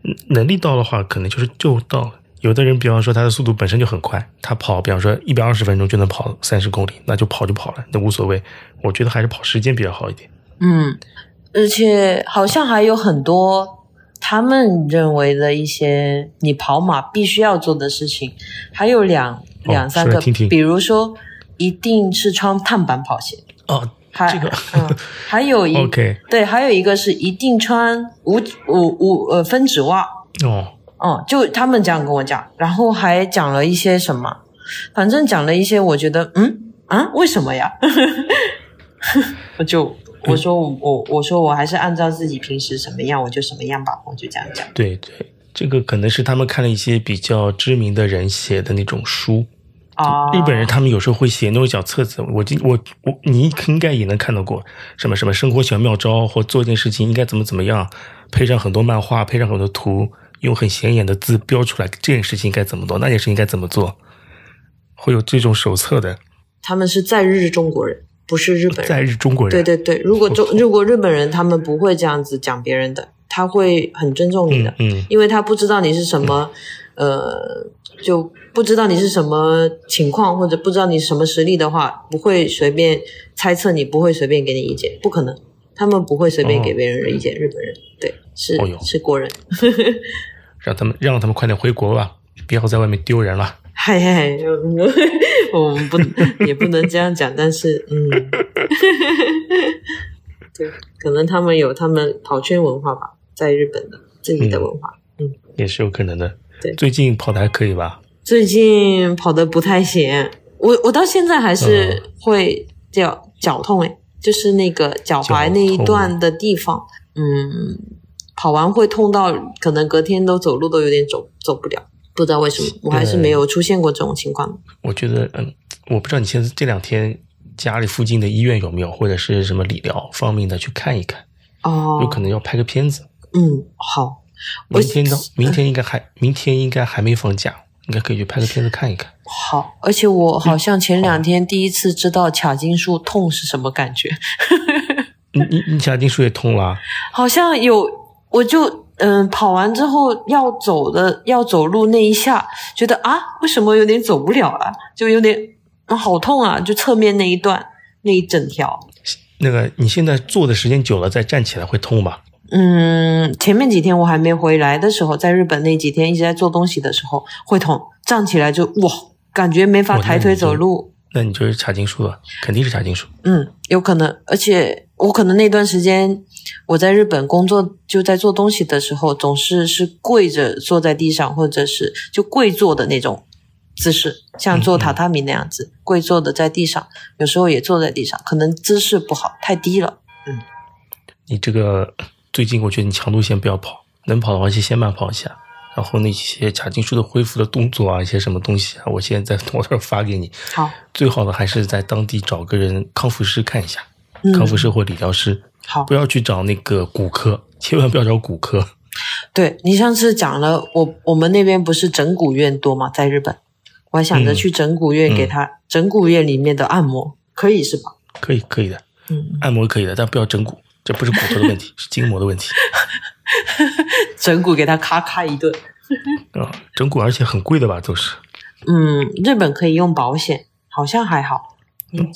Speaker 2: 嗯能力到的话，可能就是就到了。有的人，比方说他的速度本身就很快，他跑，比方说一百二十分钟就能跑三十公里，那就跑就跑了，那无所谓。我觉得还是跑时间比较好一点。
Speaker 1: 嗯，而且好像还有很多他们认为的一些你跑马必须要做的事情，还有两两三个，
Speaker 2: 听听。
Speaker 1: 比如说一定是穿碳板跑鞋，
Speaker 2: 哦，
Speaker 1: 还
Speaker 2: 这个
Speaker 1: 嗯，还有一
Speaker 2: OK
Speaker 1: 对，还有一个是一定穿五五五呃分趾袜，
Speaker 2: 哦，
Speaker 1: 嗯，就他们这样跟我讲，然后还讲了一些什么，反正讲了一些，我觉得嗯？啊，为什么呀？我就我说我我我说我还是按照自己平时什么样我就什么样吧，我就这样讲。
Speaker 2: 对对，这个可能是他们看了一些比较知名的人写的那种书。
Speaker 1: 啊，
Speaker 2: 日本人他们有时候会写那种小册子，我记我我你应该也能看到过，什么什么生活小妙招，或做一件事情应该怎么怎么样，配上很多漫画，配上很多图，用很显眼的字标出来这件事情该怎么做，那件事情该怎么做，会有这种手册的，
Speaker 1: 他们是在日中国人，不是日本人。
Speaker 2: 在日中国人，
Speaker 1: 对对对，如果中 如果日本人他们不会这样子讲别人的，他会很尊重你的，
Speaker 2: 嗯嗯。
Speaker 1: 因为他不知道你是什么，呃，就不知道你是什么情况，或者不知道你什么实力的话，不会随便猜测你，不会随便给你意见，不可能，他们不会随便给别人意见。日本人对是、
Speaker 2: 哦
Speaker 1: 是国人，
Speaker 2: 让他们让他们快点回国吧，不要在外面丢人了。
Speaker 1: 嗨嗨，我我们不也不能这样讲，但是嗯，对，可能他们有他们跑圈文化吧，在日本的自己的文化。
Speaker 2: 嗯也是有可能的。
Speaker 1: 对
Speaker 2: 最近跑的还可以吧？
Speaker 1: 最近跑的不太行，我我到现在还是会脚脚痛诶，就是那个脚踝那一段的地方，嗯，跑完会痛到可能隔天都走路都有点走走不了，不知道为什么，我还是没有出现过这种情况。
Speaker 2: 我觉得，嗯，我不知道你现在这两天家里附近的医院有没有，或者是什么理疗方面的去看一看，
Speaker 1: 哦，
Speaker 2: 有可能要拍个片子。
Speaker 1: 嗯，好，
Speaker 2: 明天到明天应该还明天应该还没放假，应该可以去拍个片子看一看。
Speaker 1: 好，而且我好像前两天第一次知道卡筋术痛是什么感觉，
Speaker 2: 你你你卡筋术也痛了？
Speaker 1: 好像有，我就嗯跑完之后要走的要走路那一下，觉得啊为什么有点走不了啊，就有点啊好痛啊，就侧面那一段那一整条。
Speaker 2: 那个你现在坐的时间久了，再站起来会痛吧？
Speaker 1: 嗯，前面几天我还没回来的时候，在日本那几天一直在做东西的时候会痛，站起来就哇，感觉没法抬腿走路。
Speaker 2: 那你就是查经书了，肯定是查经书。
Speaker 1: 嗯，有可能，而且我可能那段时间我在日本工作，就在做东西的时候，总是是跪着坐在地上，或者是就跪坐的那种姿势，像做榻榻米那样子，跪坐的在地上，有时候也坐在地上，可能姿势不好，太低了。
Speaker 2: 嗯你这个最近我觉得你强度先不要跑，能跑的话就先慢跑一下。然后那些卡筋束的恢复的动作啊，一些什么东西啊，我现在在模特发给你。
Speaker 1: 好，
Speaker 2: 最好的还是在当地找个人康复师看一下，
Speaker 1: 嗯。
Speaker 2: 康复师或理疗师，
Speaker 1: 好。
Speaker 2: 不，要去找那个骨科，千万不要找骨科。
Speaker 1: 对你上次讲了，我我们那边不是整骨院多吗？在日本，我还想着
Speaker 2: 嗯。
Speaker 1: 去整骨院给他、整骨院里面的按摩，可以是吧？
Speaker 2: 可以，可以的，
Speaker 1: 嗯，
Speaker 2: 按摩可以的，但不要整骨，这不是骨头的问题，是筋膜的问题
Speaker 1: 整蛊给他咔咔一顿。
Speaker 2: 啊、整蛊而且很贵的吧，都是。
Speaker 1: 嗯，日本可以用保险，好像还好。嗯，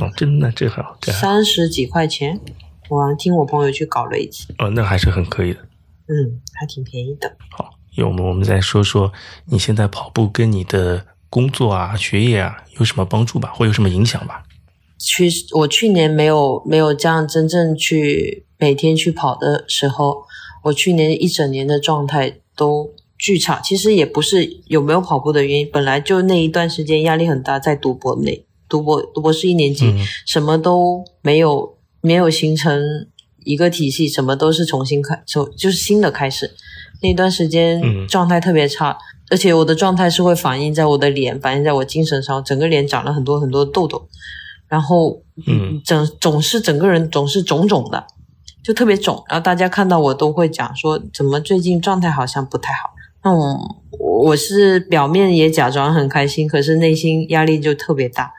Speaker 2: 哦，真的这好，这好，
Speaker 1: 三十几块钱，我好像听我朋友去搞了一次，
Speaker 2: 哦，那还是很可以的。
Speaker 1: 嗯，还挺便宜的。
Speaker 2: 好，有我们我们再说说你现在跑步跟你的工作啊、学业啊有什么帮助吧，会有什么影响吧？
Speaker 1: 去我去年没有没有这样真正去每天去跑的时候，我去年一整年的状态都巨差。其实也不是有没有跑步的原因，本来就那一段时间压力很大，在读博内读博读博士一年级，
Speaker 2: 嗯
Speaker 1: 什么都没有没有形成一个体系，什么都是重新开，就就是新的开始。那段时间
Speaker 2: 嗯
Speaker 1: 状态特别差，而且我的状态是会反映在我的脸，反映在我精神上，整个脸长了很多很多痘痘，然后
Speaker 2: 嗯
Speaker 1: 整总是整个人总是肿肿的，就特别肿。然后大家看到我都会讲说，怎么最近状态好像不太好。那我我是表面也假装很开心，可是内心压力就特别大。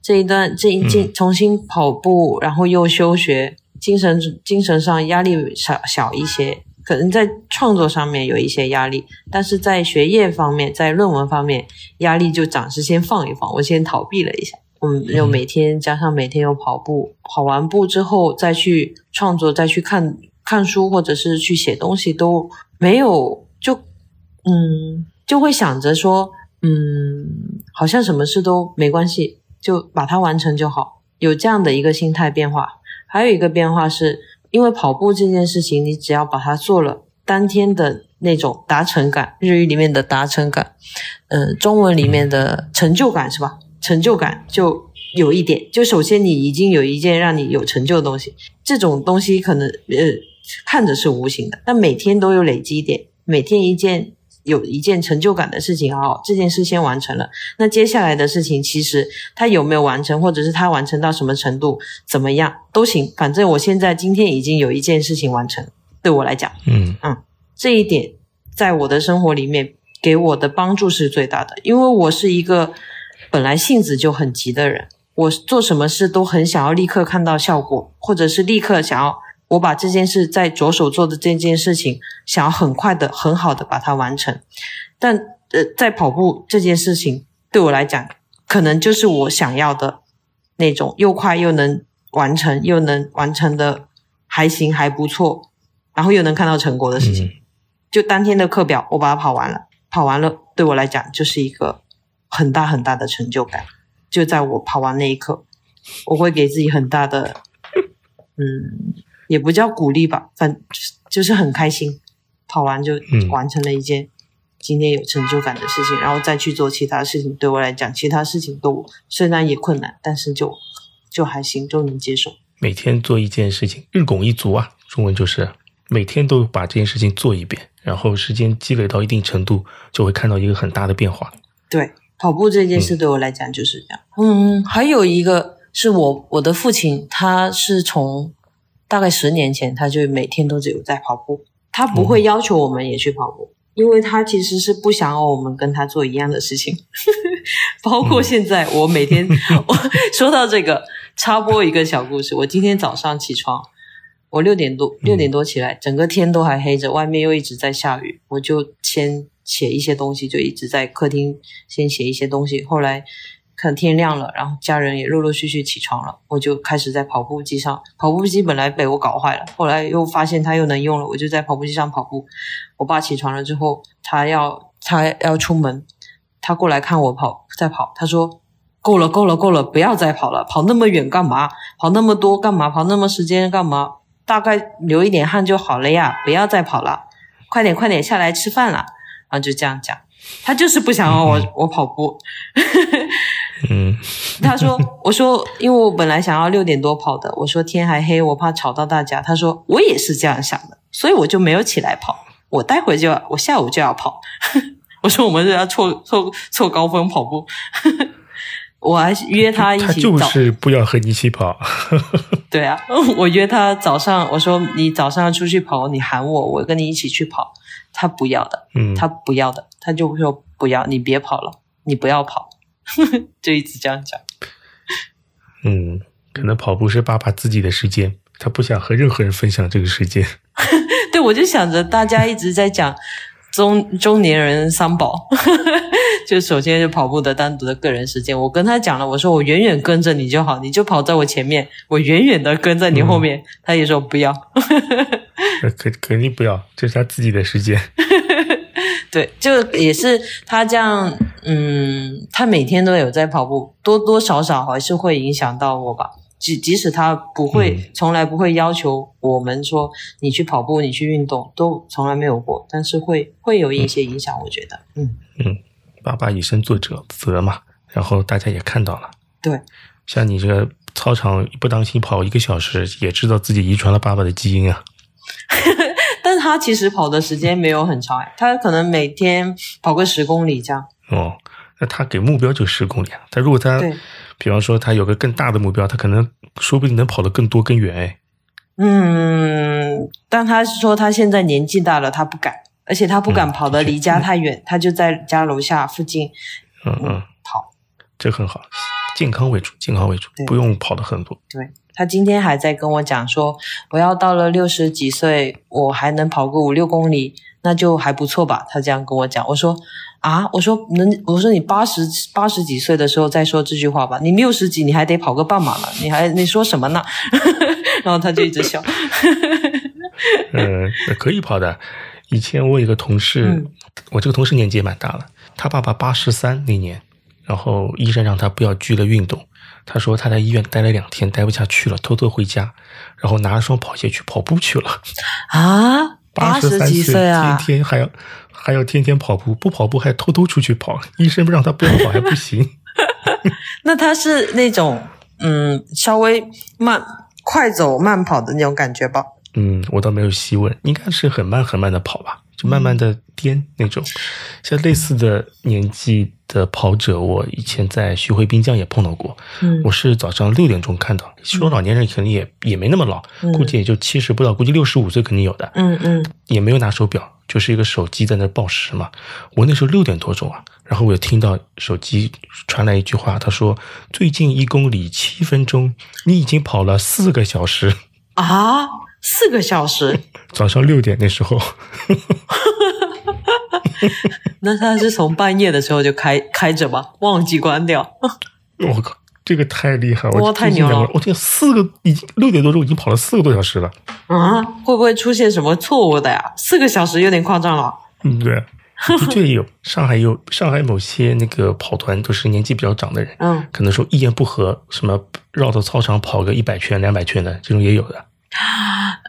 Speaker 1: 这一段这一进重新跑步，然后又休学，精神精神上压力小小一些，可能在创作上面有一些压力，但是在学业方面，在论文方面压力就暂时先放一放，我先逃避了一下。嗯，又每天加上每天又跑步，跑完步之后再去创作，再去看看书或者是去写东西都没有，就嗯就会想着说，嗯，好像什么事都没关系，就把它完成就好，有这样的一个心态变化。还有一个变化是，因为跑步这件事情，你只要把它做了，当天的那种达成感，日语里面的达成感，呃，中文里面的成就感是吧？成就感就有一点，就首先你已经有一件让你有成就的东西，这种东西可能呃看着是无形的，但每天都有累积一点，每天一件有一件成就感的事情，好，这件事先完成了，那接下来的事情其实它有没有完成，或者是它完成到什么程度，怎么样都行，反正我现在今天已经有一件事情完成，对我来讲，
Speaker 2: 嗯。嗯。
Speaker 1: 这一点在我的生活里面给我的帮助是最大的，因为我是一个本来性子就很急的人，我做什么事都很想要立刻看到效果，或者是立刻想要我把这件事在着手做的这件事情，想要很快的、很好的把它完成。但呃，在跑步这件事情对我来讲，可能就是我想要的那种又快又能完成，又能完成的还行还不错，然后又能看到成果的事情。
Speaker 2: 嗯
Speaker 1: 就当天的课表，我把它跑完了，跑完了对我来讲就是一个很大很大的成就感。就在我跑完那一刻，我会给自己很大的，嗯，也不叫鼓励吧，反就是很开心，跑完就
Speaker 2: 嗯
Speaker 1: 完成了一件今天有成就感的事情，然后再去做其他事情。对我来讲，其他事情都虽然也困难，但是就就还行，就能接受。
Speaker 2: 每天做一件事情，日拱一卒啊，中文就是每天都把这件事情做一遍，然后时间积累到一定程度，就会看到一个很大的变化。
Speaker 1: 对，跑步这件事对我来讲就是这样。嗯，还有一个是我我的父亲，他是从大概十年前他就每天都只有在跑步，他不会要求我们也去跑步，因为他其实是不想要我们跟他做一样的事情。包括现在，我每天、我说到这个，插播一个小故事。我今天早上起床，我六点多六点多起来，整个天都还黑着，外面又一直在下雨，我就先写一些东西，就一直在客厅先写一些东西。后来看天亮了，然后家人也陆陆续续起床了，我就开始在跑步机上。跑步机本来被我搞坏了，后来又发现它又能用了，我就在跑步机上跑步。我爸起床了之后，他要他要出门，他过来看我跑在跑，他说。够了，够了，够了！不要再跑了，跑那么远干嘛？跑那么多干嘛？跑那么时间干嘛？大概流一点汗就好了呀！不要再跑了，快点，快点下来吃饭了。然后就这样讲，他就是不想让我、
Speaker 2: 嗯
Speaker 1: 我跑步。
Speaker 2: 嗯
Speaker 1: 他说：“我说，因为我本来想要六点多跑的，我说天还黑，我怕吵到大家。他说我也是这样想的，所以我就没有起来跑。我待会就要，我下午就要跑。我说我们是要凑凑凑高峰跑步。我还约他一起
Speaker 2: 他就是不要和你一起跑。
Speaker 1: 对啊，我约他早上，我说你早上要出去跑，你喊我，我跟你一起去跑。他不要的，
Speaker 2: 嗯，
Speaker 1: 他不要的，他就会说不要，你别跑了，你不要跑，就一直这样讲。
Speaker 2: 嗯，可能跑步是爸爸自己的时间，他不想和任何人分享这个时间。
Speaker 1: 对，我就想着大家一直在讲中中年人三宝，就首先就跑步的单独的个人时间。我跟他讲了，我说我远远跟着你就好，你就跑在我前面，我远远的跟在你后面。他也说不要，
Speaker 2: 肯肯定不要，这是他自己的时间。
Speaker 1: 对，就也是他这样，嗯，他每天都有在跑步，多多少少还是会影响到我吧。即即使他不会，从来不会要求我们说你去跑步，你去运动，都从来没有过。但是会会有一些影响，我觉得，嗯
Speaker 2: 嗯，爸爸以身作则则嘛，然后大家也看到了，
Speaker 1: 对，
Speaker 2: 像你这个操场不当心跑一个小时，也知道自己遗传了爸爸的基因啊。
Speaker 1: 但他其实跑的时间没有很长，他可能每天跑个十公里这样。
Speaker 2: 哦，那他给目标就十公里啊，他如果他。比方说，他有个更大的目标，他可能说不定能跑得更多更远哎。
Speaker 1: 嗯，但他是说他现在年纪大了，他不敢，而且他不敢跑得离家太远，他就在家楼下附近，
Speaker 2: 嗯嗯，
Speaker 1: 跑，
Speaker 2: 这很好，健康为主，健康为主，不用跑得很多。
Speaker 1: 对他今天还在跟我讲说，我要到了六十几岁，我还能跑个五六公里，那就还不错吧？他这样跟我讲，我说。啊！我说能，我说你八十八十几岁的时候再说这句话吧。你六十几，你还得跑个半马呢，你还你说什么呢？然后他就一直笑。
Speaker 2: 嗯，可以跑的。以前我有个同事，我这个同事年纪也蛮大了，他爸爸八十三那年，然后医生让他不要剧烈运动，他说他在医院待了两天，待不下去了，偷偷回家，然后拿了双跑鞋去跑步去了。
Speaker 1: 啊，八十几岁啊，
Speaker 2: 天天还要。还要天天跑步，不跑步还偷偷出去跑，医生不让他不要跑还不行。
Speaker 1: 那他是那种嗯，稍微慢快走慢跑的那种感觉吧？
Speaker 2: 嗯，我倒没有细问，应该是很慢很慢的跑吧。就慢慢的颠那种，像类似的年纪的跑者，我以前在徐汇滨江也碰到过。嗯，我是早上六点钟看到，说老年人肯定也也没那么老，估计也就七十不到，估计六十五岁肯定有的。
Speaker 1: 嗯嗯，
Speaker 2: 也没有拿手表，就是一个手机在那报时嘛。我那时候六点多钟啊，然后我就听到手机传来一句话，他说：“最近一公里七分钟，你已经跑了四个小时。”
Speaker 1: 啊。四个小时，
Speaker 2: 早上六点那时候，
Speaker 1: 那他是从半夜的时候就开开着吧，忘记关掉。
Speaker 2: 我靠，这个太厉害！
Speaker 1: 哇，太牛了！
Speaker 2: 我天，四个已经六点多钟已经跑了四个多小时了。
Speaker 1: 啊，会不会出现什么错误的呀？四个小时有点夸张了。
Speaker 2: 嗯，对，的确有。上海有上海某些那个跑团都是年纪比较长的人，嗯，可能说一言不合，什么绕到操场跑个一百圈、两百圈的这种也有的。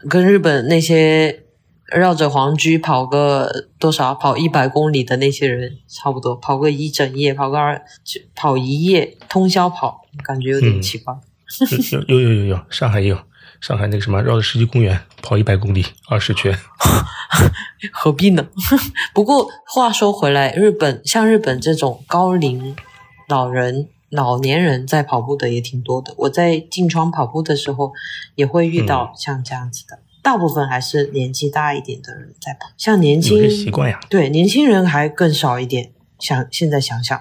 Speaker 1: 跟日本那些绕着皇居跑个多少跑一百公里的那些人差不多，跑个一整夜，跑个二跑一夜通宵跑，感觉有点奇怪。
Speaker 2: 有有有有有，上海也有，上海那个什么绕着世纪公园跑一百公里二十圈，
Speaker 1: 何必呢？不过话说回来，日本像日本这种高龄老人。老年人在跑步的也挺多的，我在进窗跑步的时候也会遇到像这样子的，大部分还是年纪大一点的人在跑，像年轻
Speaker 2: 习惯呀，
Speaker 1: 对年轻人还更少一点。想现在想想，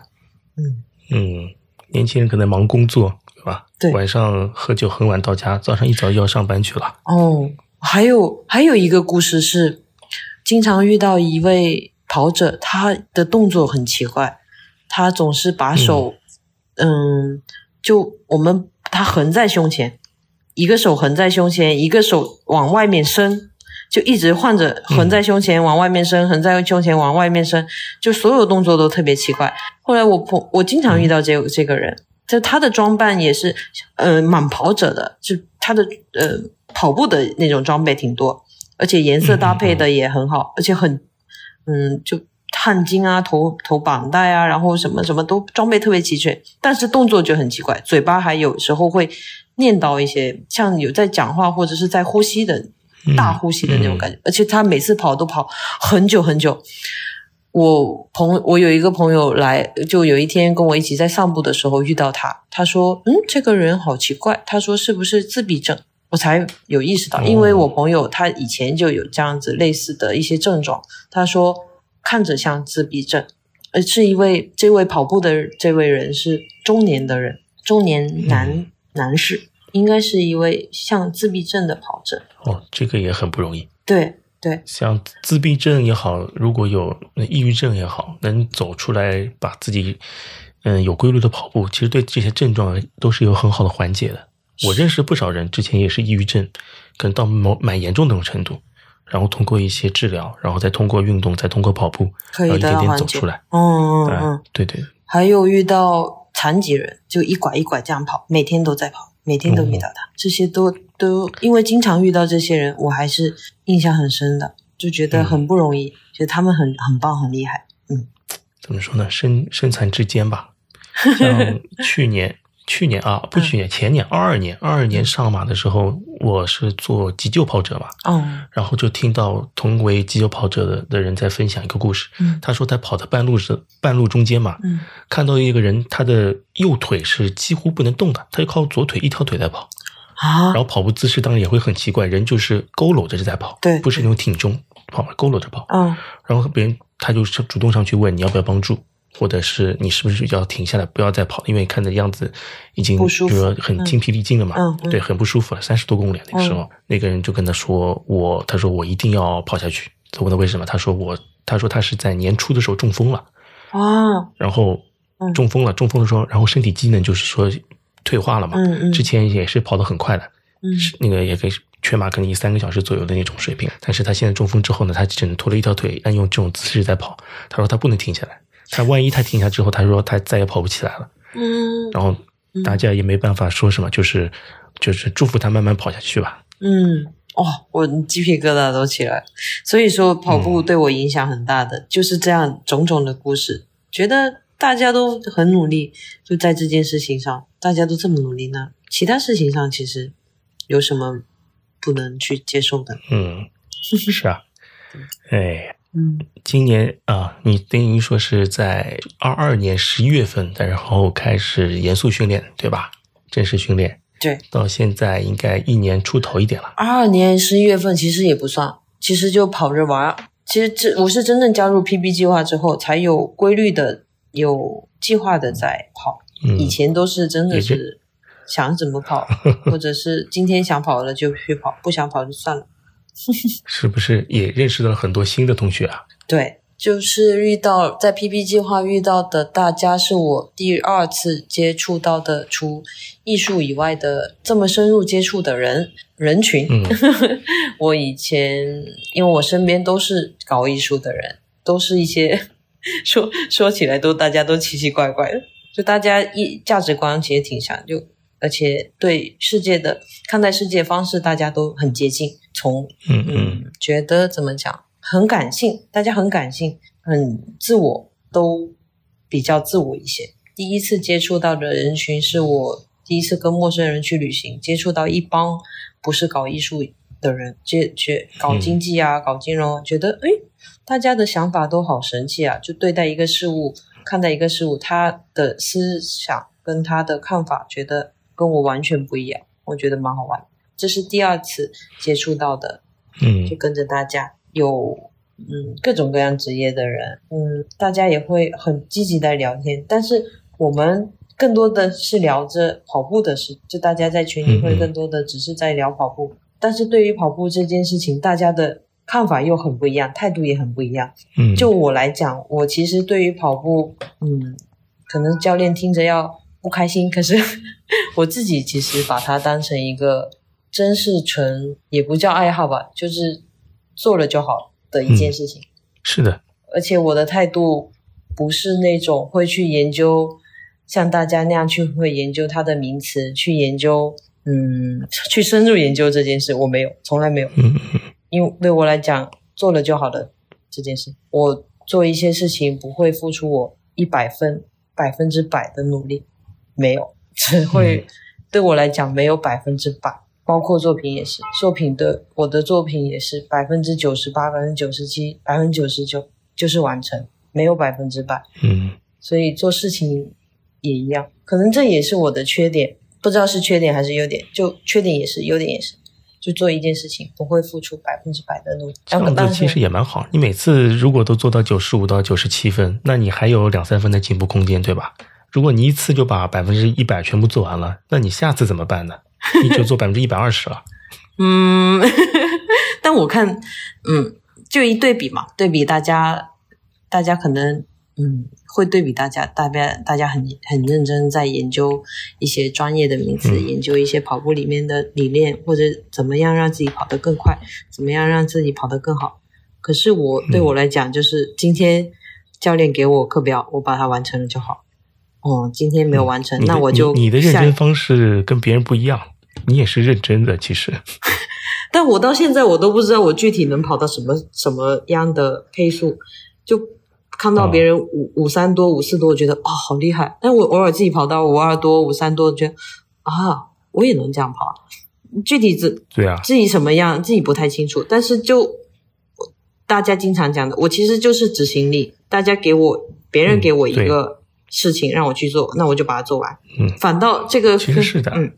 Speaker 2: 嗯嗯，年轻人可能忙工作，对吧？
Speaker 1: 对，
Speaker 2: 晚上喝酒很晚到家，早上一早又要上班去了。
Speaker 1: 哦，还有还有一个故事是，经常遇到一位跑者，他的动作很奇怪，他总是把手。嗯，就我们他横在胸前，一个手横在胸前，一个手往外面伸，就一直换着横在胸前往外面伸，横在胸前往外面伸，就所有动作都特别奇怪。后来我朋我经常遇到这这个人，就他的装扮也是呃满跑者的，就他的呃跑步的那种装备挺多，而且颜色搭配的也很好，而且很嗯就。汗巾啊，头头绑带啊，然后什么什么都装备特别齐全，但是动作就很奇怪，嘴巴还有时候会念叨一些，像有在讲话或者是在呼吸的大呼吸的那种感觉，而且他每次跑都跑很久很久。我朋我有一个朋友来，就有一天跟我一起在散步的时候遇到他，他说：“嗯，这个人好奇怪。”他说：“是不是自闭症？”我才有意识到，因为我朋友他以前就有这样子类似的一些症状。他说。看着像自闭症，而是一位这位跑步的这位人是中年的人，中年男男士，应该是一位像自闭症的跑者。
Speaker 2: 哦，这个也很不容易。
Speaker 1: 对对，
Speaker 2: 像自闭症也好，如果有抑郁症也好，能走出来，把自己嗯有规律的跑步，其实对这些症状都是有很好的缓解的。我认识不少人，之前也是抑郁症，可能到某蛮严重那种程度，然后通过一些治疗，然后再通过运动，再通过跑步，
Speaker 1: 可以
Speaker 2: 然后一点点走出来。
Speaker 1: 嗯嗯
Speaker 2: 哎
Speaker 1: 嗯，
Speaker 2: 对对，
Speaker 1: 还有遇到残疾人，就一拐一拐这样跑，每天都在跑，每天都遇到他，这些都都因为经常遇到这些人，我还是印象很深的，就觉得很不容易，觉得他们很很棒，很厉害。嗯
Speaker 2: 怎么说呢？身身残志坚吧。像 去年，去年啊，不去年，前年二二年，二二年上马的时候，我是做急救跑者嘛，
Speaker 1: 哦。
Speaker 2: 然后就听到同为急救跑者的的人在分享一个故事。
Speaker 1: 嗯。
Speaker 2: 他说他跑到半路是半路中间嘛，
Speaker 1: 嗯。
Speaker 2: 看到一个人，他的右腿是几乎不能动的，他就靠左腿一条腿在跑，
Speaker 1: 啊。
Speaker 2: 然后跑步姿势当然也会很奇怪，人就是佝偻着在跑，
Speaker 1: 对
Speaker 2: 不是那种挺胸跑，佝偻着跑。
Speaker 1: 嗯。
Speaker 2: 然后别人他就是主动上去问你要不要帮助，或者是你是不是要停下来不要再跑，因为看的样子已经就是说很精疲力尽了嘛，对，很不舒服了，三十多公里那个时候，那个人就跟他说我，他说我一定要跑下去，他问他为什么，他说我，他说他是在年初的时候中风了，
Speaker 1: 啊。
Speaker 2: 然后
Speaker 1: 嗯。
Speaker 2: 中风了，中风的时候，然后身体机能就是说退化了嘛，
Speaker 1: 嗯嗯。
Speaker 2: 之前也是跑得很快的，那个也可以全马可能以三个小时左右的那种水平，但是他现在中风之后呢，他只能拖了一条腿，按用这种姿势在跑。他说他不能停下来，他万一他停下之后，他说他再也跑不起来了。
Speaker 1: 嗯
Speaker 2: 然后大家也没办法说什么，就是就是祝福他慢慢跑下去吧。
Speaker 1: 嗯，哦，我鸡皮疙瘩都起来了。所以说，跑步对我影响很大的，就是这样种种的故事。觉得大家都很努力，就在这件事情上，大家都这么努力呢，其他事情上其实有什么不能去接受的？
Speaker 2: 嗯，是啊，哎，
Speaker 1: 嗯，
Speaker 2: 今年啊，你等于说是在二二年十一月份，然后开始严肃训练，对吧？正式训练
Speaker 1: 对。
Speaker 2: 到现在应该一年出头一点了。
Speaker 1: 二二年十一月份其实也不算，其实就跑着玩儿。其实这我是真正加入 PB 计划之后，才有规律的、有计划的在跑。
Speaker 2: 嗯，
Speaker 1: 以前都是真的是想怎么跑，或者是今天想跑了就去跑，不想跑就算了。
Speaker 2: 是不是也认识到了很多新的同学啊？
Speaker 1: 对，就是遇到在 PP 计划遇到的大家，是我第二次接触到的除艺术以外的这么深入接触的人人群。
Speaker 2: 嗯
Speaker 1: 我以前因为我身边都是搞艺术的人，都是一些 说说起来都大家都奇奇怪怪的，就大家一价值观其实挺像，就而且对世界的看待世界方式大家都很接近，从
Speaker 2: 嗯嗯
Speaker 1: 嗯，觉得怎么讲，很感性，大家很感性，很自我，都比较自我一些。第一次接触到的人群是我第一次跟陌生人去旅行，接触到一帮不是搞艺术的人，接觉搞经济啊，搞金融啊，觉得诶，大家的想法都好神奇啊！就对待一个事物，看待一个事物，他的思想跟他的看法，觉得跟我完全不一样，我觉得蛮好玩的。这是第二次接触到的
Speaker 2: 嗯
Speaker 1: 就跟着大家有嗯各种各样职业的人，嗯，大家也会很积极的聊天，但是我们更多的是聊着跑步的事，就大家在群里会更多的只是在聊跑步，但是对于跑步这件事情，大家的看法又很不一样，态度也很不一样。
Speaker 2: 嗯，
Speaker 1: 就我来讲，我其实对于跑步，嗯，可能教练听着要不开心，可是 我自己其实把它当成一个真是纯也不叫爱好吧，就是做了就好的一件事情。
Speaker 2: 是的，
Speaker 1: 而且我的态度不是那种会去研究像大家那样去会研究它的名词，去研究嗯，去深入研究这件事，我没有，从来没有。
Speaker 2: 嗯嗯
Speaker 1: 因为对我来讲，做了就好了这件事，我做一些事情不会付出我一百分、百分之百的努力，没有，只会、对我来讲没有百分之百。包括作品也是，作品的我的作品也是百分之九十八、百分之九十七、百分之九十九就是完成，没有百分之百。
Speaker 2: 嗯
Speaker 1: 所以做事情也一样，可能这也是我的缺点，不知道是缺点还是优点。就缺点也是，优点也是，就做一件事情不会付出百分之百的努力。
Speaker 2: 这样
Speaker 1: 但
Speaker 2: 子其实也蛮好。你每次如果都做到九十五到九十七分，那你还有两三分的进步空间，对吧？如果你一次就把百分之一百全部做完了，那你下次怎么办呢？你就做百分之一百二十了。
Speaker 1: 嗯，但 但我看，嗯，就一对比嘛，对比大家，大家可能，嗯，会对比大家，大家大家很很认真在研究一些专业的名词，
Speaker 2: 嗯
Speaker 1: 研究一些跑步里面的理念，或者怎么样让自己跑得更快，怎么样让自己跑得更好。可是我对我来讲，就是今天教练给我课表，我把它完成了就好。哦，今天没有完成，那我就
Speaker 2: 你你的认真方式跟别人不一样，你也是认真的，其实。
Speaker 1: 但我到现在我都不知道我具体能跑到什么什么样的配速，就看到别人五五三多五四多，我觉得啊、好厉害。但我偶尔自己跑到五二多五三多，觉得啊我也能这样跑啊。具体自
Speaker 2: 对啊，
Speaker 1: 自己什么样自己不太清楚，但是就大家经常讲的，我其实就是执行力。大家给我别人
Speaker 2: 嗯
Speaker 1: 给我一个事情让我去做，那我就把它做完。
Speaker 2: 嗯
Speaker 1: 反倒这个
Speaker 2: 其实是的
Speaker 1: 嗯，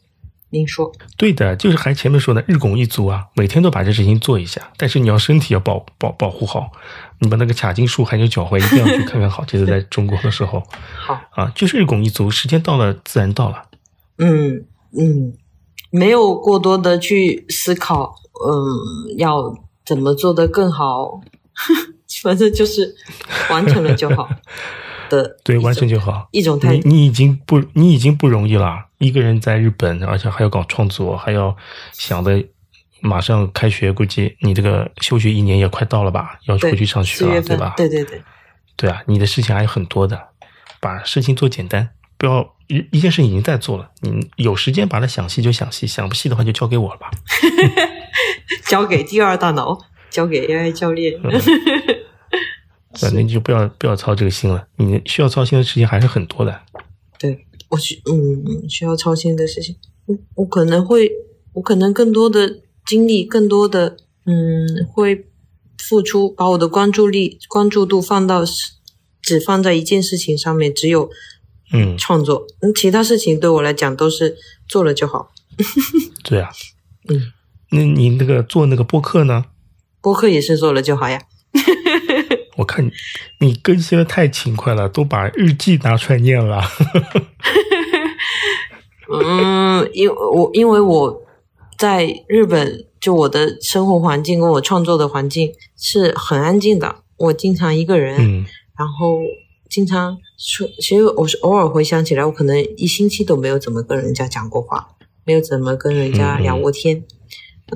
Speaker 1: 您说
Speaker 2: 对的，就是还前面说的日拱一卒啊，每天都把这事情做一下。但是你要身体要保保保护好，你把那个髂胫束还有脚踝一定要去看看好。这是在中国的时候
Speaker 1: 好。
Speaker 2: 啊，就是日拱一卒，时间到了自然到了。
Speaker 1: 嗯嗯，没有过多的去思考，嗯，要怎么做得更好，反正就是完成了就好 的
Speaker 2: 对，完成就好。
Speaker 1: 一种态度。
Speaker 2: 你你已经不你已经不容易了，一个人在日本，而且还要搞创作，还要想的马上开学，估计你这个休学一年也快到了吧？要
Speaker 1: 对
Speaker 2: 回去上学了，对吧？，
Speaker 1: 对对对，
Speaker 2: 对啊，你的事情还有很多的，把事情做简单，不要一一件事情已经在做了，你有时间把它想细就想细，想不细的话就交给我了吧。
Speaker 1: 交给第二大脑，交给 AI 教练。
Speaker 2: 反正就不要不要操这个心了，你需要操心的事情还是很多的。
Speaker 1: 对我需嗯需要操心的事情，我我可能会，我可能更多的精力，更多的嗯会付出，把我的关注力关注度放到只放在一件事情上面，只有
Speaker 2: 嗯，
Speaker 1: 创作，嗯，其他事情对我来讲都是做了就好。
Speaker 2: 对啊，
Speaker 1: 嗯，
Speaker 2: 那你那个做那个播客呢？
Speaker 1: 播客也是做了就好呀。
Speaker 2: 我看你你更新的太勤快了，都把日记拿出来念了。
Speaker 1: 嗯，因我因为我在日本，就我的生活环境跟我创作的环境是很安静的，我经常一个人，
Speaker 2: 嗯
Speaker 1: 然后经常说，其实我是偶尔回想起来，我可能一星期都没有怎么跟人家讲过话，没有怎么跟人家聊过天。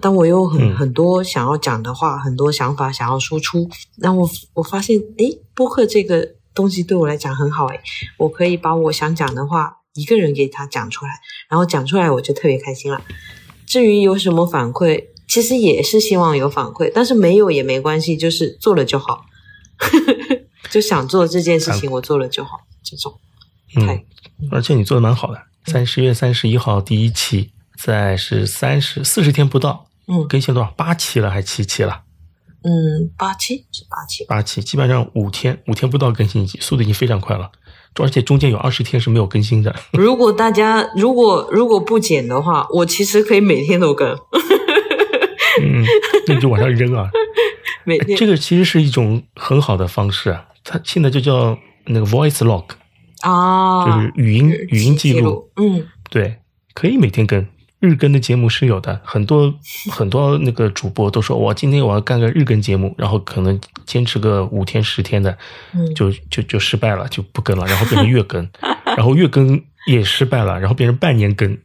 Speaker 1: 但我有很
Speaker 2: 嗯
Speaker 1: 很多想要讲的话，很多想法想要输出。那我我发现，诶，播客这个东西对我来讲很好，诶，我可以把我想讲的话一个人给他讲出来，然后讲出来我就特别开心了。至于有什么反馈，其实也是希望有反馈，但是没有也没关系，就是做了就好。就想做这件事情，我做了就好。这种，
Speaker 2: 嗯，而且你做的蛮好的。三十月三十一号第一期，在是三十四十天不到，
Speaker 1: 嗯
Speaker 2: 更新多少？八期了还七期了？
Speaker 1: 嗯，八期是八期，
Speaker 2: 八期，基本上五天五天不到更新一集，速度已经非常快了。而且中间有二十天是没有更新的。
Speaker 1: 如果大家如果如果不剪的话，我其实可以每天都更，
Speaker 2: 嗯，那你就往上扔啊！
Speaker 1: 每天
Speaker 2: 这个其实是一种很好的方式啊，它现在就叫那个 voice log，
Speaker 1: 啊，
Speaker 2: 就是语音语音记。录，
Speaker 1: 嗯
Speaker 2: 对，可以每天更。日更的节目是有的，很多 很多那个主播都说，我今天我要干个日更节目，然后可能坚持个五天十天的，
Speaker 1: 嗯，
Speaker 2: 就就就失败了，就不更了，然后变成 月更，然后月更也失败了，然后变成半年更，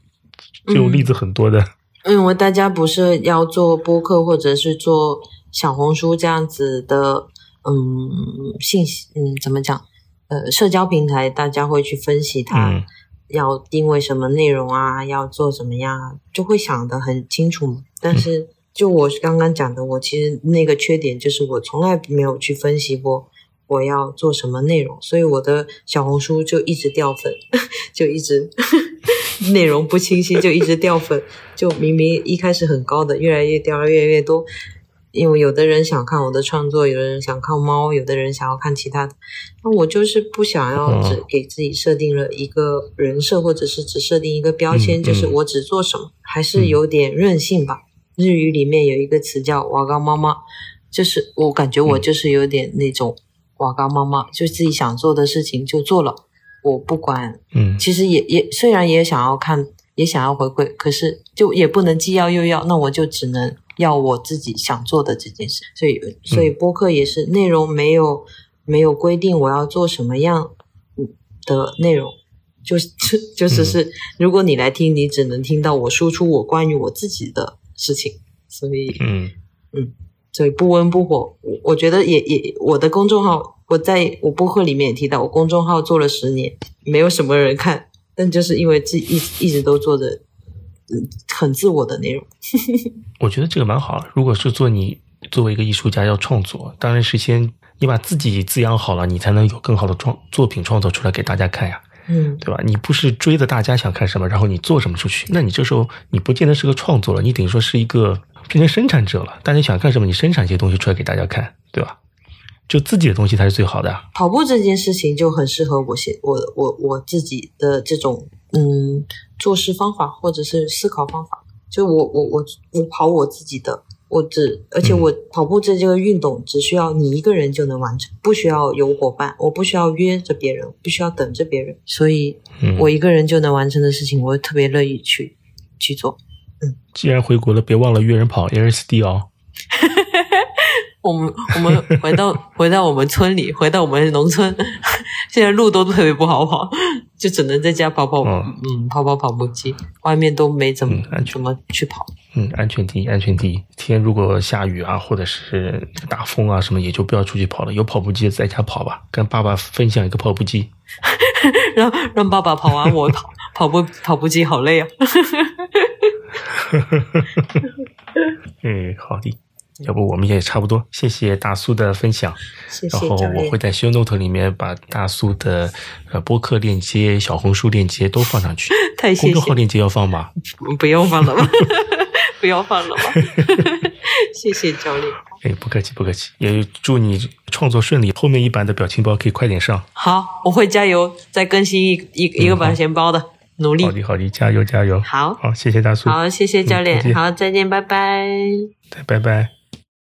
Speaker 2: 这种例子很多的。
Speaker 1: 因为大家不是要做播客或者是做小红书这样子的，嗯，信息，嗯，怎么讲？呃，社交平台大家会去分析它。
Speaker 2: 嗯
Speaker 1: 要定位什么内容啊，要做怎么样啊，就会想得很清楚嘛。但是就我刚刚讲的，我其实那个缺点就是我从来没有去分析过我要做什么内容，所以我的小红书就一直掉粉，就一直 内容不清晰，就一直掉粉，就明明一开始很高的，越来越掉，越来越多。因为有的人想看我的创作，有的人想看猫，有的人想要看其他的。那我就是不想要只给自己设定了一个人设，或者是只设定一个标签，
Speaker 2: 嗯
Speaker 1: 就是我只做什么，还是有点任性吧。日语里面有一个词叫“瓦岗妈妈”，就是我感觉我就是有点那种瓦岗妈妈，就自己想做的事情就做了，我不管。
Speaker 2: 嗯
Speaker 1: 其实也也虽然也想要看，也想要回馈，可是就也不能既要又要，那我就只能要我自己想做的这件事。所以，所以播客也是内容没有没有规定我要做什么样的内容，就是就是是，如果你来听，你只能听到我输出我关于我自己的事情。所以，
Speaker 2: 嗯。
Speaker 1: 嗯，所以不温不火，我我觉得也也我的公众号，我在我播客里面也提到，我公众号做了十年，没有什么人看，但就是因为自己一一直都做的，嗯，很自我的内容。
Speaker 2: 我觉得这个蛮好。如果是做你作为一个艺术家要创作，当然是先你把自己滋养好了，你才能有更好的创作品创作出来给大家看呀。
Speaker 1: 嗯，
Speaker 2: 对吧？你不是追着大家想看什么，然后你做什么出去，那你这时候你不见得是个创作了，你等于说是一个变成生产者了。大家想看什么，你生产一些东西出来给大家看，对吧？就自己的东西才是最好的。
Speaker 1: 跑步这件事情就很适合我写我我我自己的这种嗯做事方法或者是思考方法。就我我我我跑我自己的。我只，而且我跑步这这个运动只需要你一个人就能完成，不需要有伙伴，我不需要约着别人，不需要等着别人，所以我一个人就能完成的事情，我特别乐意去去做。嗯，
Speaker 2: 既然回国了，别忘了约人跑 LSD 哦。
Speaker 1: 我们我们回到回到我们村里，回到我们农村，现在路都特别不好跑，就只能在家跑跑，嗯，跑跑跑步机，外面都没怎么怎么去跑。
Speaker 2: 嗯，安全第一，安全第一。天如果下雨啊，或者是大风啊什么，也就不要出去跑了。有跑步机在家跑吧，跟爸爸分享一个跑步机，
Speaker 1: 让让爸爸跑完我跑跑步跑步机好累啊。
Speaker 2: 嗯，好的。要不我们也差不多，谢谢大苏的分享。
Speaker 1: 谢谢
Speaker 2: 然后我会在 show note 里面把大苏的呃播客链接、小红书链接都放上去。
Speaker 1: 太谢谢。
Speaker 2: 公众号链接要放吗？
Speaker 1: 不用放了吧，不要放了吧。谢谢教练。
Speaker 2: 哎，不客气，不客气。也祝你创作顺利，后面一版的表情包可以快点上。
Speaker 1: 好，我会加油，再更新一一一个表情包的，努力。
Speaker 2: 好的，好的，加油，加油。
Speaker 1: 好，
Speaker 2: 好，谢谢大苏。
Speaker 1: 好，谢谢教练。好，再见，拜拜。
Speaker 2: 再拜拜。